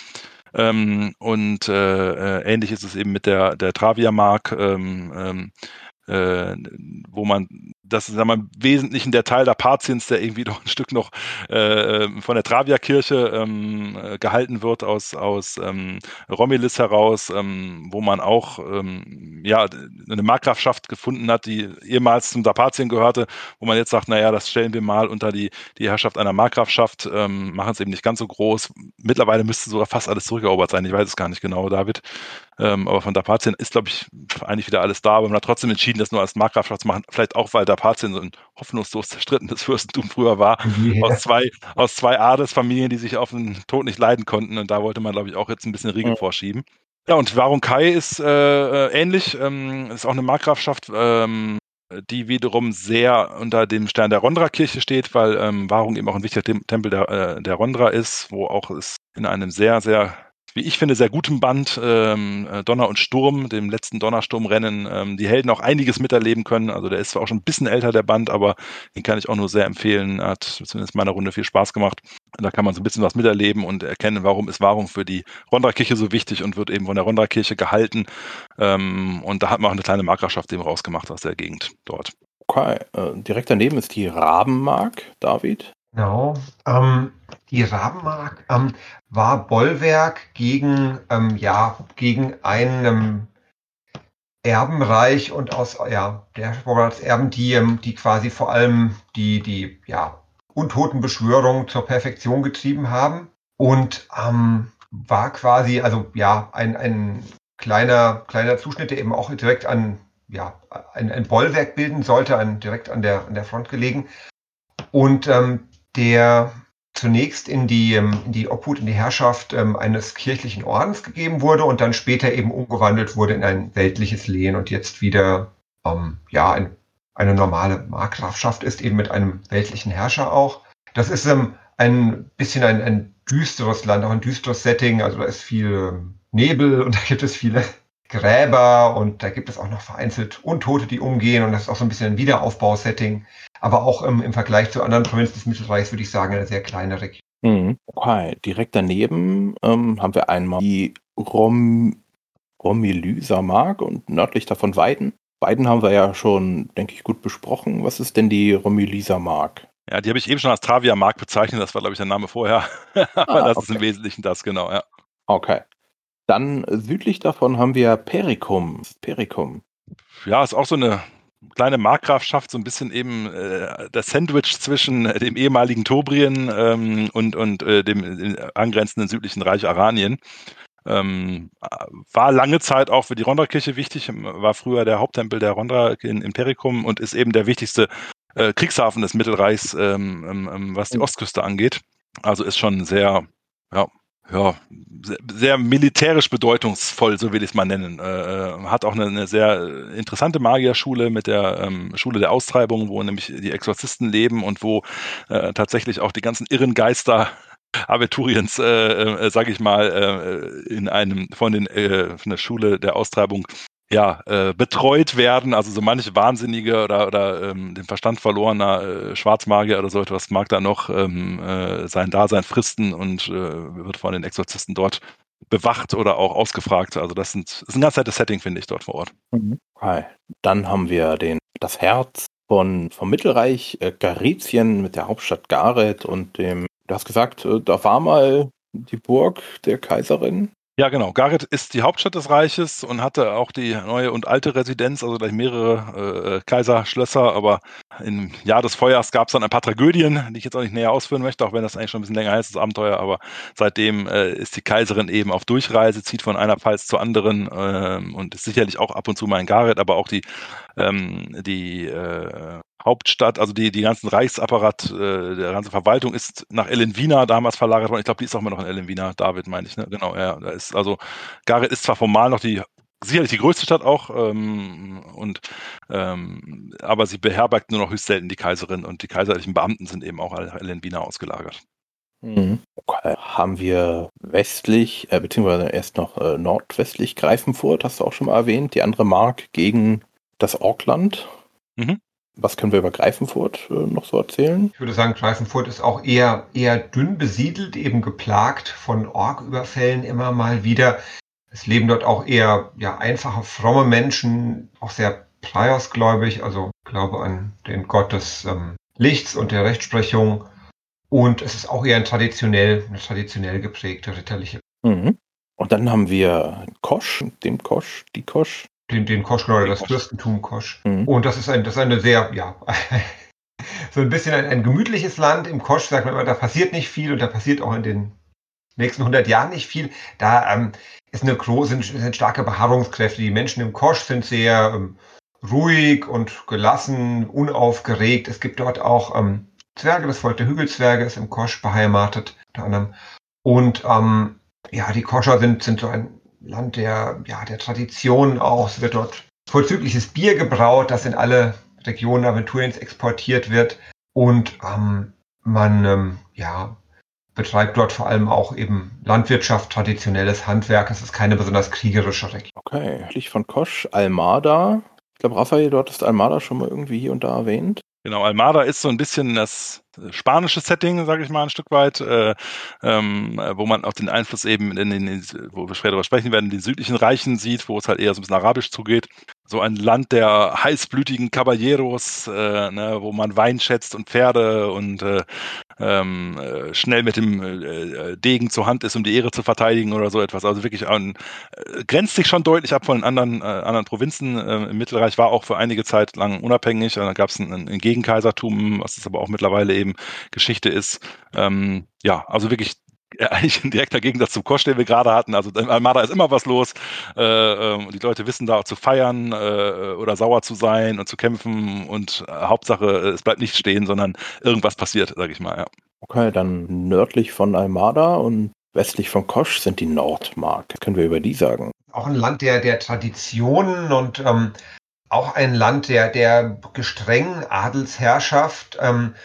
Ähm, und äh, äh, ähnlich ist es eben mit der, der Travia-Mark, ähm, ähm, äh, wo man das ist wir, im Wesentlichen der Teil der Patiens, der irgendwie [laughs] doch ein Stück noch äh, von der Travia-Kirche ähm, äh, gehalten wird aus, aus ähm, Romulus heraus, ähm, wo man auch ähm, ja, eine Markgrafschaft gefunden hat, die ehemals zum Dapatien gehörte, wo man jetzt sagt, naja, das stellen wir mal unter die, die Herrschaft einer Markgrafschaft, ähm, machen es eben nicht ganz so groß. Mittlerweile müsste sogar fast alles zurückerobert sein, ich weiß es gar nicht genau, David. Ähm, aber von Dapatien ist, glaube ich, eigentlich wieder alles da, aber man hat trotzdem entschieden, das nur als Markgrafschaft zu machen, vielleicht auch, weil Dapatien so ein hoffnungslos zerstrittenes [laughs] Fürstentum früher war, yeah. aus, zwei, aus zwei Adelsfamilien, die sich auf den Tod nicht leiden konnten und da wollte man, glaube ich, auch jetzt ein bisschen Riegel mhm. vorschieben. Ja, und Warung Kai ist äh, äh, ähnlich, ähm, ist auch eine Markgrafschaft, ähm, die wiederum sehr unter dem Stern der Rondra-Kirche steht, weil ähm, Warung eben auch ein wichtiger Tempel der, äh, der Rondra ist, wo auch es in einem sehr, sehr wie ich finde, sehr gutem Band, ähm, äh, Donner und Sturm, dem letzten Donnersturmrennen, ähm, die Helden auch einiges miterleben können. Also der ist zwar auch schon ein bisschen älter, der Band, aber den kann ich auch nur sehr empfehlen. Hat zumindest meiner Runde viel Spaß gemacht. Da kann man so ein bisschen was miterleben und erkennen, warum ist Wahrung für die Rondra-Kirche so wichtig und wird eben von der Rondra-Kirche gehalten. Ähm, und da hat man auch eine kleine Markgrafschaft eben rausgemacht aus der Gegend dort. Okay, äh, direkt daneben ist die Rabenmark, David. Genau. Ähm, Die Rabenmark ähm, war Bollwerk gegen, ähm, ja, gegen ein ähm, Erbenreich und aus ja, der Erben, die, ähm, die quasi vor allem die, die ja, Untotenbeschwörung zur Perfektion getrieben haben und ähm, war quasi, also ja, ein, ein kleiner, kleiner Zuschnitt, der eben auch direkt an, ja, ein, ein Bollwerk bilden sollte, ein, direkt an der, an der Front gelegen. Und ähm, der zunächst in die, ähm, in die Obhut, in die Herrschaft ähm, eines kirchlichen Ordens gegeben wurde und dann später eben umgewandelt wurde in ein weltliches Lehen und jetzt wieder ähm, ja, ein, eine normale Markgrafschaft ist, eben mit einem weltlichen Herrscher auch. Das ist ähm, ein bisschen ein, ein düsteres Land, auch ein düsteres Setting. Also da ist viel ähm, Nebel und [laughs] da gibt es viele Gräber und da gibt es auch noch vereinzelt Untote, die umgehen und das ist auch so ein bisschen ein Wiederaufbausetting. Aber auch im, im Vergleich zu anderen Provinzen des Mittelreichs würde ich sagen, eine sehr kleine Region. Mhm. Okay, direkt daneben ähm, haben wir einmal die Rom Romelyser Mark und nördlich davon Weiden. Weiden haben wir ja schon, denke ich, gut besprochen. Was ist denn die Romelyser Mark? Ja, die habe ich eben schon als Travia Mark bezeichnet. Das war, glaube ich, der Name vorher. [laughs] Aber ah, das okay. ist im Wesentlichen das, genau, ja. Okay. Dann südlich davon haben wir Pericum. Pericum. Ja, ist auch so eine kleine Markgrafschaft, so ein bisschen eben äh, das Sandwich zwischen dem ehemaligen Tobrien ähm, und, und äh, dem äh, angrenzenden südlichen Reich Aranien. Ähm, war lange Zeit auch für die Rondra-Kirche wichtig, war früher der Haupttempel der Rondra in, in Pericum und ist eben der wichtigste äh, Kriegshafen des Mittelreichs, ähm, ähm, ähm was die mhm. Ostküste angeht. Also ist schon sehr, ja, ja, sehr militärisch bedeutungsvoll, so will ich es mal nennen. Äh, äh, hat auch eine, eine, sehr interessante Magierschule mit der ähm, Schule der Austreibung, wo nämlich die Exorzisten leben und wo äh, tatsächlich auch die ganzen irren Geister [laughs] Aventuriens, äh, äh, sage ich mal, äh, in einem von den äh, von der Schule der Austreibung ja, äh, betreut werden. Also so manche Wahnsinnige oder, oder ähm, den Verstand verlorener äh, Schwarzmagier oder so etwas mag da noch ähm, äh, sein Dasein fristen und äh, wird von den Exorzisten dort bewacht oder auch ausgefragt. Also das, sind, das ist ein ganz nettes Setting, finde ich, dort vor Ort. Mhm. Okay. Dann haben wir den, das Herz von, vom Mittelreich, äh, Garizien mit der Hauptstadt Gareth und dem, du hast gesagt, äh, da war mal die Burg der Kaiserin. Ja, genau. Gareth ist die Hauptstadt des Reiches und hatte auch die neue und alte Residenz, also gleich mehrere äh, Kaiserschlösser. Aber im Jahr des Feuers gab es dann ein paar Tragödien, die ich jetzt auch nicht näher ausführen möchte, auch wenn das eigentlich schon ein bisschen länger heißt, das Abenteuer. Aber seitdem äh, ist die Kaiserin eben auf Durchreise, zieht von einer Pfalz zur anderen äh, und ist sicherlich auch ab und zu mal in Gareth, aber auch die, ähm, die äh, Hauptstadt, also die, die ganzen Reichsapparat, äh, der ganze Verwaltung ist nach Ellenwina damals verlagert worden. Ich glaube, die ist auch immer noch in Ellenwina, David meine ich, ne? Genau, ja. Da ist, also Gareth ist zwar formal noch die sicherlich die größte Stadt auch, ähm, und ähm, aber sie beherbergt nur noch höchst selten die Kaiserin und die kaiserlichen Beamten sind eben auch nach Ellenwina ausgelagert. Mhm. Okay. Haben wir westlich, äh, beziehungsweise erst noch äh, nordwestlich Greifenfurt, hast du auch schon mal erwähnt, die andere Mark gegen das Orkland. Mhm. Was können wir über Greifenfurt äh, noch so erzählen? Ich würde sagen, Greifenfurt ist auch eher, eher dünn besiedelt, eben geplagt von Orküberfällen immer mal wieder. Es leben dort auch eher ja, einfache, fromme Menschen, auch sehr priorsgläubig, also glaube an den Gott des ähm, Lichts und der Rechtsprechung. Und es ist auch eher ein traditionell, eine traditionell geprägte ritterliche. Mhm. Und dann haben wir Kosch, den Kosch, die Kosch den, den Kosch oder das Fürstentum Kosch. Mhm. Und das ist, ein, das ist eine sehr, ja, [laughs] so ein bisschen ein, ein, gemütliches Land. Im Kosch sagt man immer, da passiert nicht viel und da passiert auch in den nächsten 100 Jahren nicht viel. Da ähm, ist eine große, sind, sind starke Beharrungskräfte. Die Menschen im Kosch sind sehr ähm, ruhig und gelassen, unaufgeregt. Es gibt dort auch ähm, Zwerge, das Volk der Hügelzwerge ist im Kosch beheimatet, unter anderem. Und ähm, ja, die Koscher sind, sind so ein Land der, ja, der Tradition auch. Es wird dort vorzügliches Bier gebraut, das in alle Regionen Aventuriens exportiert wird. Und ähm, man ähm, ja, betreibt dort vor allem auch eben Landwirtschaft, traditionelles Handwerk. Es ist keine besonders kriegerische Region. Okay, ich von Kosch, Almada. Ich glaube, Raphael, dort ist Almada schon mal irgendwie hier und da erwähnt. Genau, Almada ist so ein bisschen das spanische Setting, sage ich mal, ein Stück weit, äh, ähm, wo man auch den Einfluss eben in den, wo wir später darüber sprechen werden, in den südlichen Reichen sieht, wo es halt eher so ein bisschen arabisch zugeht. So ein Land der heißblütigen Caballeros, äh, ne, wo man Wein schätzt und Pferde und äh, ähm, äh, schnell mit dem äh, Degen zur Hand ist, um die Ehre zu verteidigen oder so etwas. Also wirklich an, äh, grenzt sich schon deutlich ab von anderen, äh, anderen Provinzen. Äh, Im Mittelreich war auch für einige Zeit lang unabhängig. Da gab es ein, ein Gegenkaisertum, was es aber auch mittlerweile eben Geschichte ist. Ähm, ja, also wirklich eigentlich ein direkter Gegensatz zum Kosch, den wir gerade hatten. Also in Almada ist immer was los. Äh, ähm, die Leute wissen da zu feiern äh, oder sauer zu sein und zu kämpfen. Und äh, Hauptsache, es bleibt nicht stehen, sondern irgendwas passiert, sage ich mal. Ja. Okay, dann nördlich von Almada und westlich von Kosch sind die Nordmark. Was können wir über die sagen? Auch ein Land der, der Traditionen und ähm, auch ein Land der, der gestrengen Adelsherrschaft. Ähm,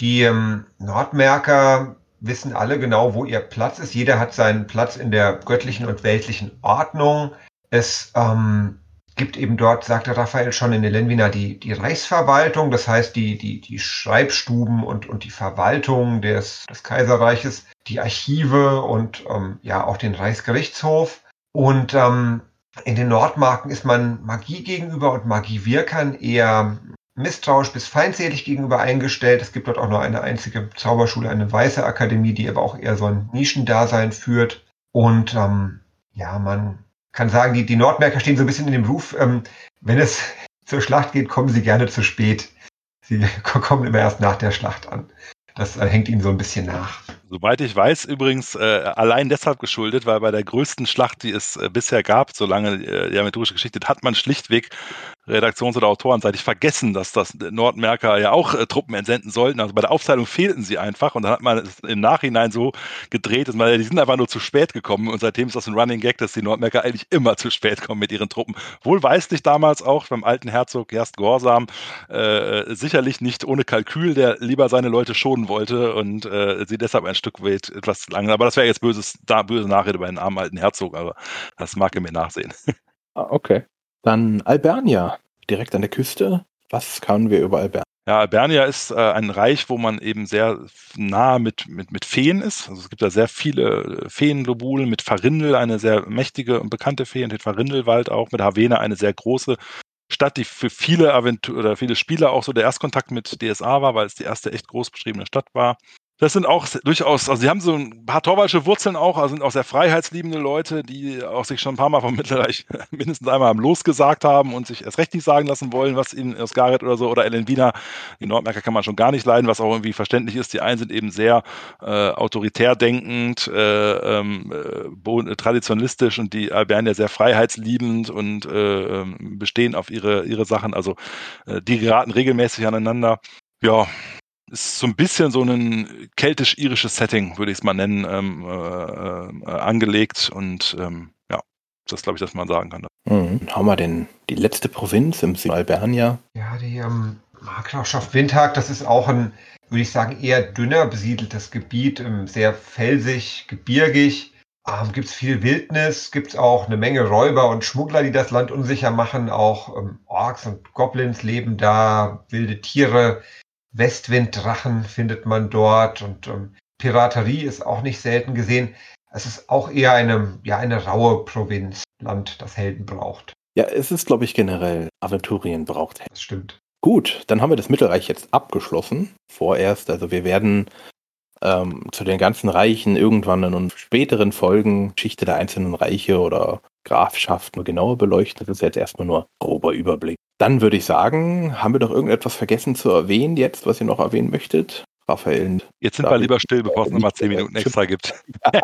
die ähm, Nordmärker wissen alle genau, wo ihr Platz ist. Jeder hat seinen Platz in der göttlichen und weltlichen Ordnung. Es ähm, gibt eben dort, sagte Raphael schon in Elenvina, die, die Reichsverwaltung, das heißt die, die, die Schreibstuben und, und die Verwaltung des, des Kaiserreiches, die Archive und ähm, ja auch den Reichsgerichtshof. Und ähm, in den Nordmarken ist man Magie gegenüber und Magiewirkern eher misstrauisch bis feindselig gegenüber eingestellt. Es gibt dort auch nur eine einzige Zauberschule, eine weiße Akademie, die aber auch eher so ein Nischendasein führt. Und ähm, ja, man kann sagen, die, die Nordmärker stehen so ein bisschen in dem Ruf, ähm, wenn es [laughs] zur Schlacht geht, kommen sie gerne zu spät. Sie [laughs] kommen immer erst nach der Schlacht an. Das äh, hängt ihnen so ein bisschen nach. Soweit ich weiß, übrigens äh, allein deshalb geschuldet, weil bei der größten Schlacht, die es äh, bisher gab, solange äh, die aventurische Geschichte, hat man schlichtweg redaktions- oder autorenseitig vergessen, dass das Nordmerker ja auch äh, Truppen entsenden sollten. Also bei der Aufteilung fehlten sie einfach und dann hat man es im Nachhinein so gedreht, dass man, die sind einfach nur zu spät gekommen und seitdem ist das ein Running Gag, dass die Nordmerker eigentlich immer zu spät kommen mit ihren Truppen. Wohlweislich damals auch beim alten Herzog Gerst Gorsam, äh, sicherlich nicht ohne Kalkül, der lieber seine Leute schonen wollte und äh, sie deshalb ein Stück weit etwas lang. Aber das wäre jetzt böses, da, böse Nachrede bei einem armen alten Herzog, aber das mag er mir nachsehen. Ah, okay. Dann Albernia, direkt an der Küste. Was können wir über Albernia? Ja, Albernia ist äh, ein Reich, wo man eben sehr nah mit, mit, mit Feen ist. Also es gibt da sehr viele Feenlobulen, mit Farindel, eine sehr mächtige und bekannte Fee, und den Farindelwald auch, mit Havena eine sehr große Stadt, die für viele Aventur oder viele Spieler auch so der Erstkontakt mit DSA war, weil es die erste echt groß beschriebene Stadt war. Das sind auch durchaus, also sie haben so ein paar Torwaldsche Wurzeln auch, also sind auch sehr freiheitsliebende Leute, die auch sich schon ein paar Mal vom Mittelreich [laughs] mindestens einmal am Los gesagt haben und sich erst recht nicht sagen lassen wollen, was ihnen aus Gareth oder so oder Ellen Wiener, die Nordmerker kann man schon gar nicht leiden, was auch irgendwie verständlich ist. Die einen sind eben sehr äh, autoritär denkend, äh, ähm, äh, traditionalistisch und die Albernier sehr freiheitsliebend und äh, ähm, bestehen auf ihre, ihre Sachen. Also äh, die geraten regelmäßig aneinander. Ja, ist so ein bisschen so ein keltisch-irisches Setting, würde ich es mal nennen, ähm, äh, äh, angelegt und ähm, ja, das glaube ich, dass man sagen kann. Mhm. Haben wir denn die letzte Provinz im Süden Albernia? Ja, die ähm, Markgrafschaft Windhag, das ist auch ein, würde ich sagen, eher dünner besiedeltes Gebiet, ähm, sehr felsig, gebirgig. Ähm, gibt es viel Wildnis, gibt es auch eine Menge Räuber und Schmuggler, die das Land unsicher machen. Auch ähm, Orks und Goblins leben da, wilde Tiere. Westwinddrachen findet man dort und ähm, Piraterie ist auch nicht selten gesehen. Es ist auch eher eine, ja, eine raue Provinz, Land, das Helden braucht. Ja, es ist, glaube ich, generell Aventurien braucht Helden. Das stimmt. Gut, dann haben wir das Mittelreich jetzt abgeschlossen. Vorerst, also wir werden ähm, zu den ganzen Reichen irgendwann in späteren Folgen Geschichte der einzelnen Reiche oder Grafschaften genauer beleuchten. Das ist jetzt erstmal nur grober Überblick. Dann würde ich sagen, haben wir doch irgendetwas vergessen zu erwähnen jetzt, was ihr noch erwähnen möchtet? Raphael. Jetzt sind wir lieber still, bevor es nochmal zehn Minuten extra gibt. [laughs]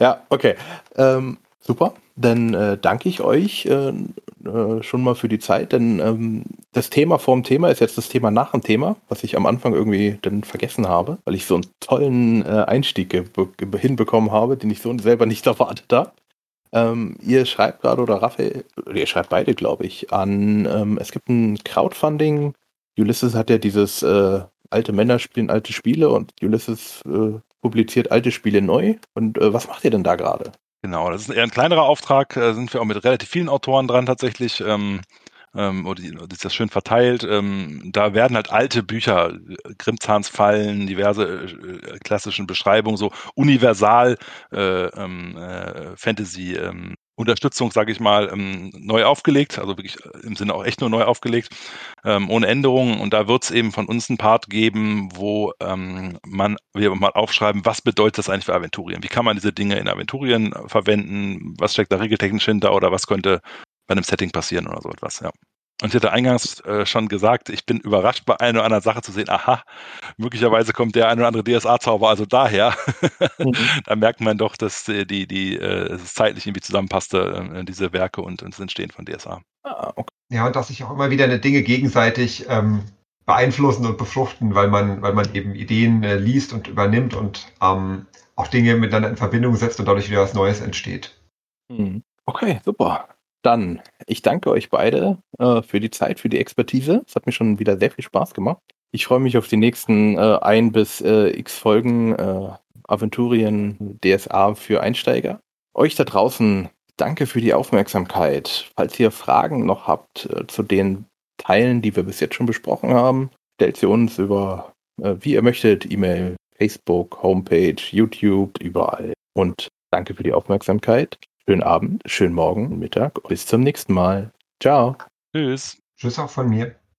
ja, okay. Ähm, super. Dann äh, danke ich euch äh, äh, schon mal für die Zeit, denn ähm, das Thema vorm Thema ist jetzt das Thema nach dem Thema, was ich am Anfang irgendwie dann vergessen habe, weil ich so einen tollen äh, Einstieg hinbekommen habe, den ich so selber nicht [laughs] erwartet habe. Ähm, ihr schreibt gerade, oder Raphael, ihr schreibt beide, glaube ich, an, ähm, es gibt ein Crowdfunding. Ulysses hat ja dieses äh, alte Männer spielen alte Spiele und Ulysses äh, publiziert alte Spiele neu. Und äh, was macht ihr denn da gerade? Genau, das ist eher ein kleinerer Auftrag, da sind wir auch mit relativ vielen Autoren dran tatsächlich. Ähm, ähm, oder die, ist das schön verteilt. Ähm, da werden halt alte Bücher, Grimmzahns Fallen, diverse äh, klassischen Beschreibungen, so universal äh, ähm, äh, Fantasy ähm, Unterstützung, sage ich mal, ähm, neu aufgelegt, also wirklich äh, im Sinne auch echt nur neu aufgelegt, ähm, ohne Änderungen. Und da wird es eben von uns einen Part geben, wo man wir mal aufschreiben, was bedeutet das eigentlich für Aventurien? Wie kann man diese Dinge in Aventurien verwenden? Was steckt da regeltechnisch hinter oder was könnte bei einem Setting passieren oder so etwas, ja. Und ich hatte eingangs äh, schon gesagt, ich bin überrascht bei einer oder anderen Sache zu sehen, aha, möglicherweise kommt der eine oder andere DSA-Zauber also daher. [laughs] Mhm. da merkt man doch, dass die, die, die äh, es zeitlich irgendwie zusammenpasste, äh, diese Werke und, und das Entstehen von DSA. Ah, okay. Ja, und dass sich auch immer wieder eine Dinge gegenseitig ähm, beeinflussen und befruchten, weil man, weil man eben Ideen äh, liest und übernimmt und ähm, auch Dinge miteinander in Verbindung setzt und dadurch wieder was Neues entsteht. Mhm. Okay, super. Dann, ich danke euch beide äh, für die Zeit, für die Expertise. Es hat mir schon wieder sehr viel Spaß gemacht. Ich freue mich auf die nächsten äh, ein bis äh, x Folgen äh, Aventurien DSA für Einsteiger. Euch da draußen, danke für die Aufmerksamkeit. Falls ihr Fragen noch habt äh, zu den Teilen, die wir bis jetzt schon besprochen haben, stellt sie uns über, äh, wie ihr möchtet, E-Mail, Facebook, Homepage, YouTube, überall. Und danke für die Aufmerksamkeit. Schönen Abend, schönen Morgen, Mittag. Bis zum nächsten Mal. Ciao. Tschüss. Tschüss auch von mir.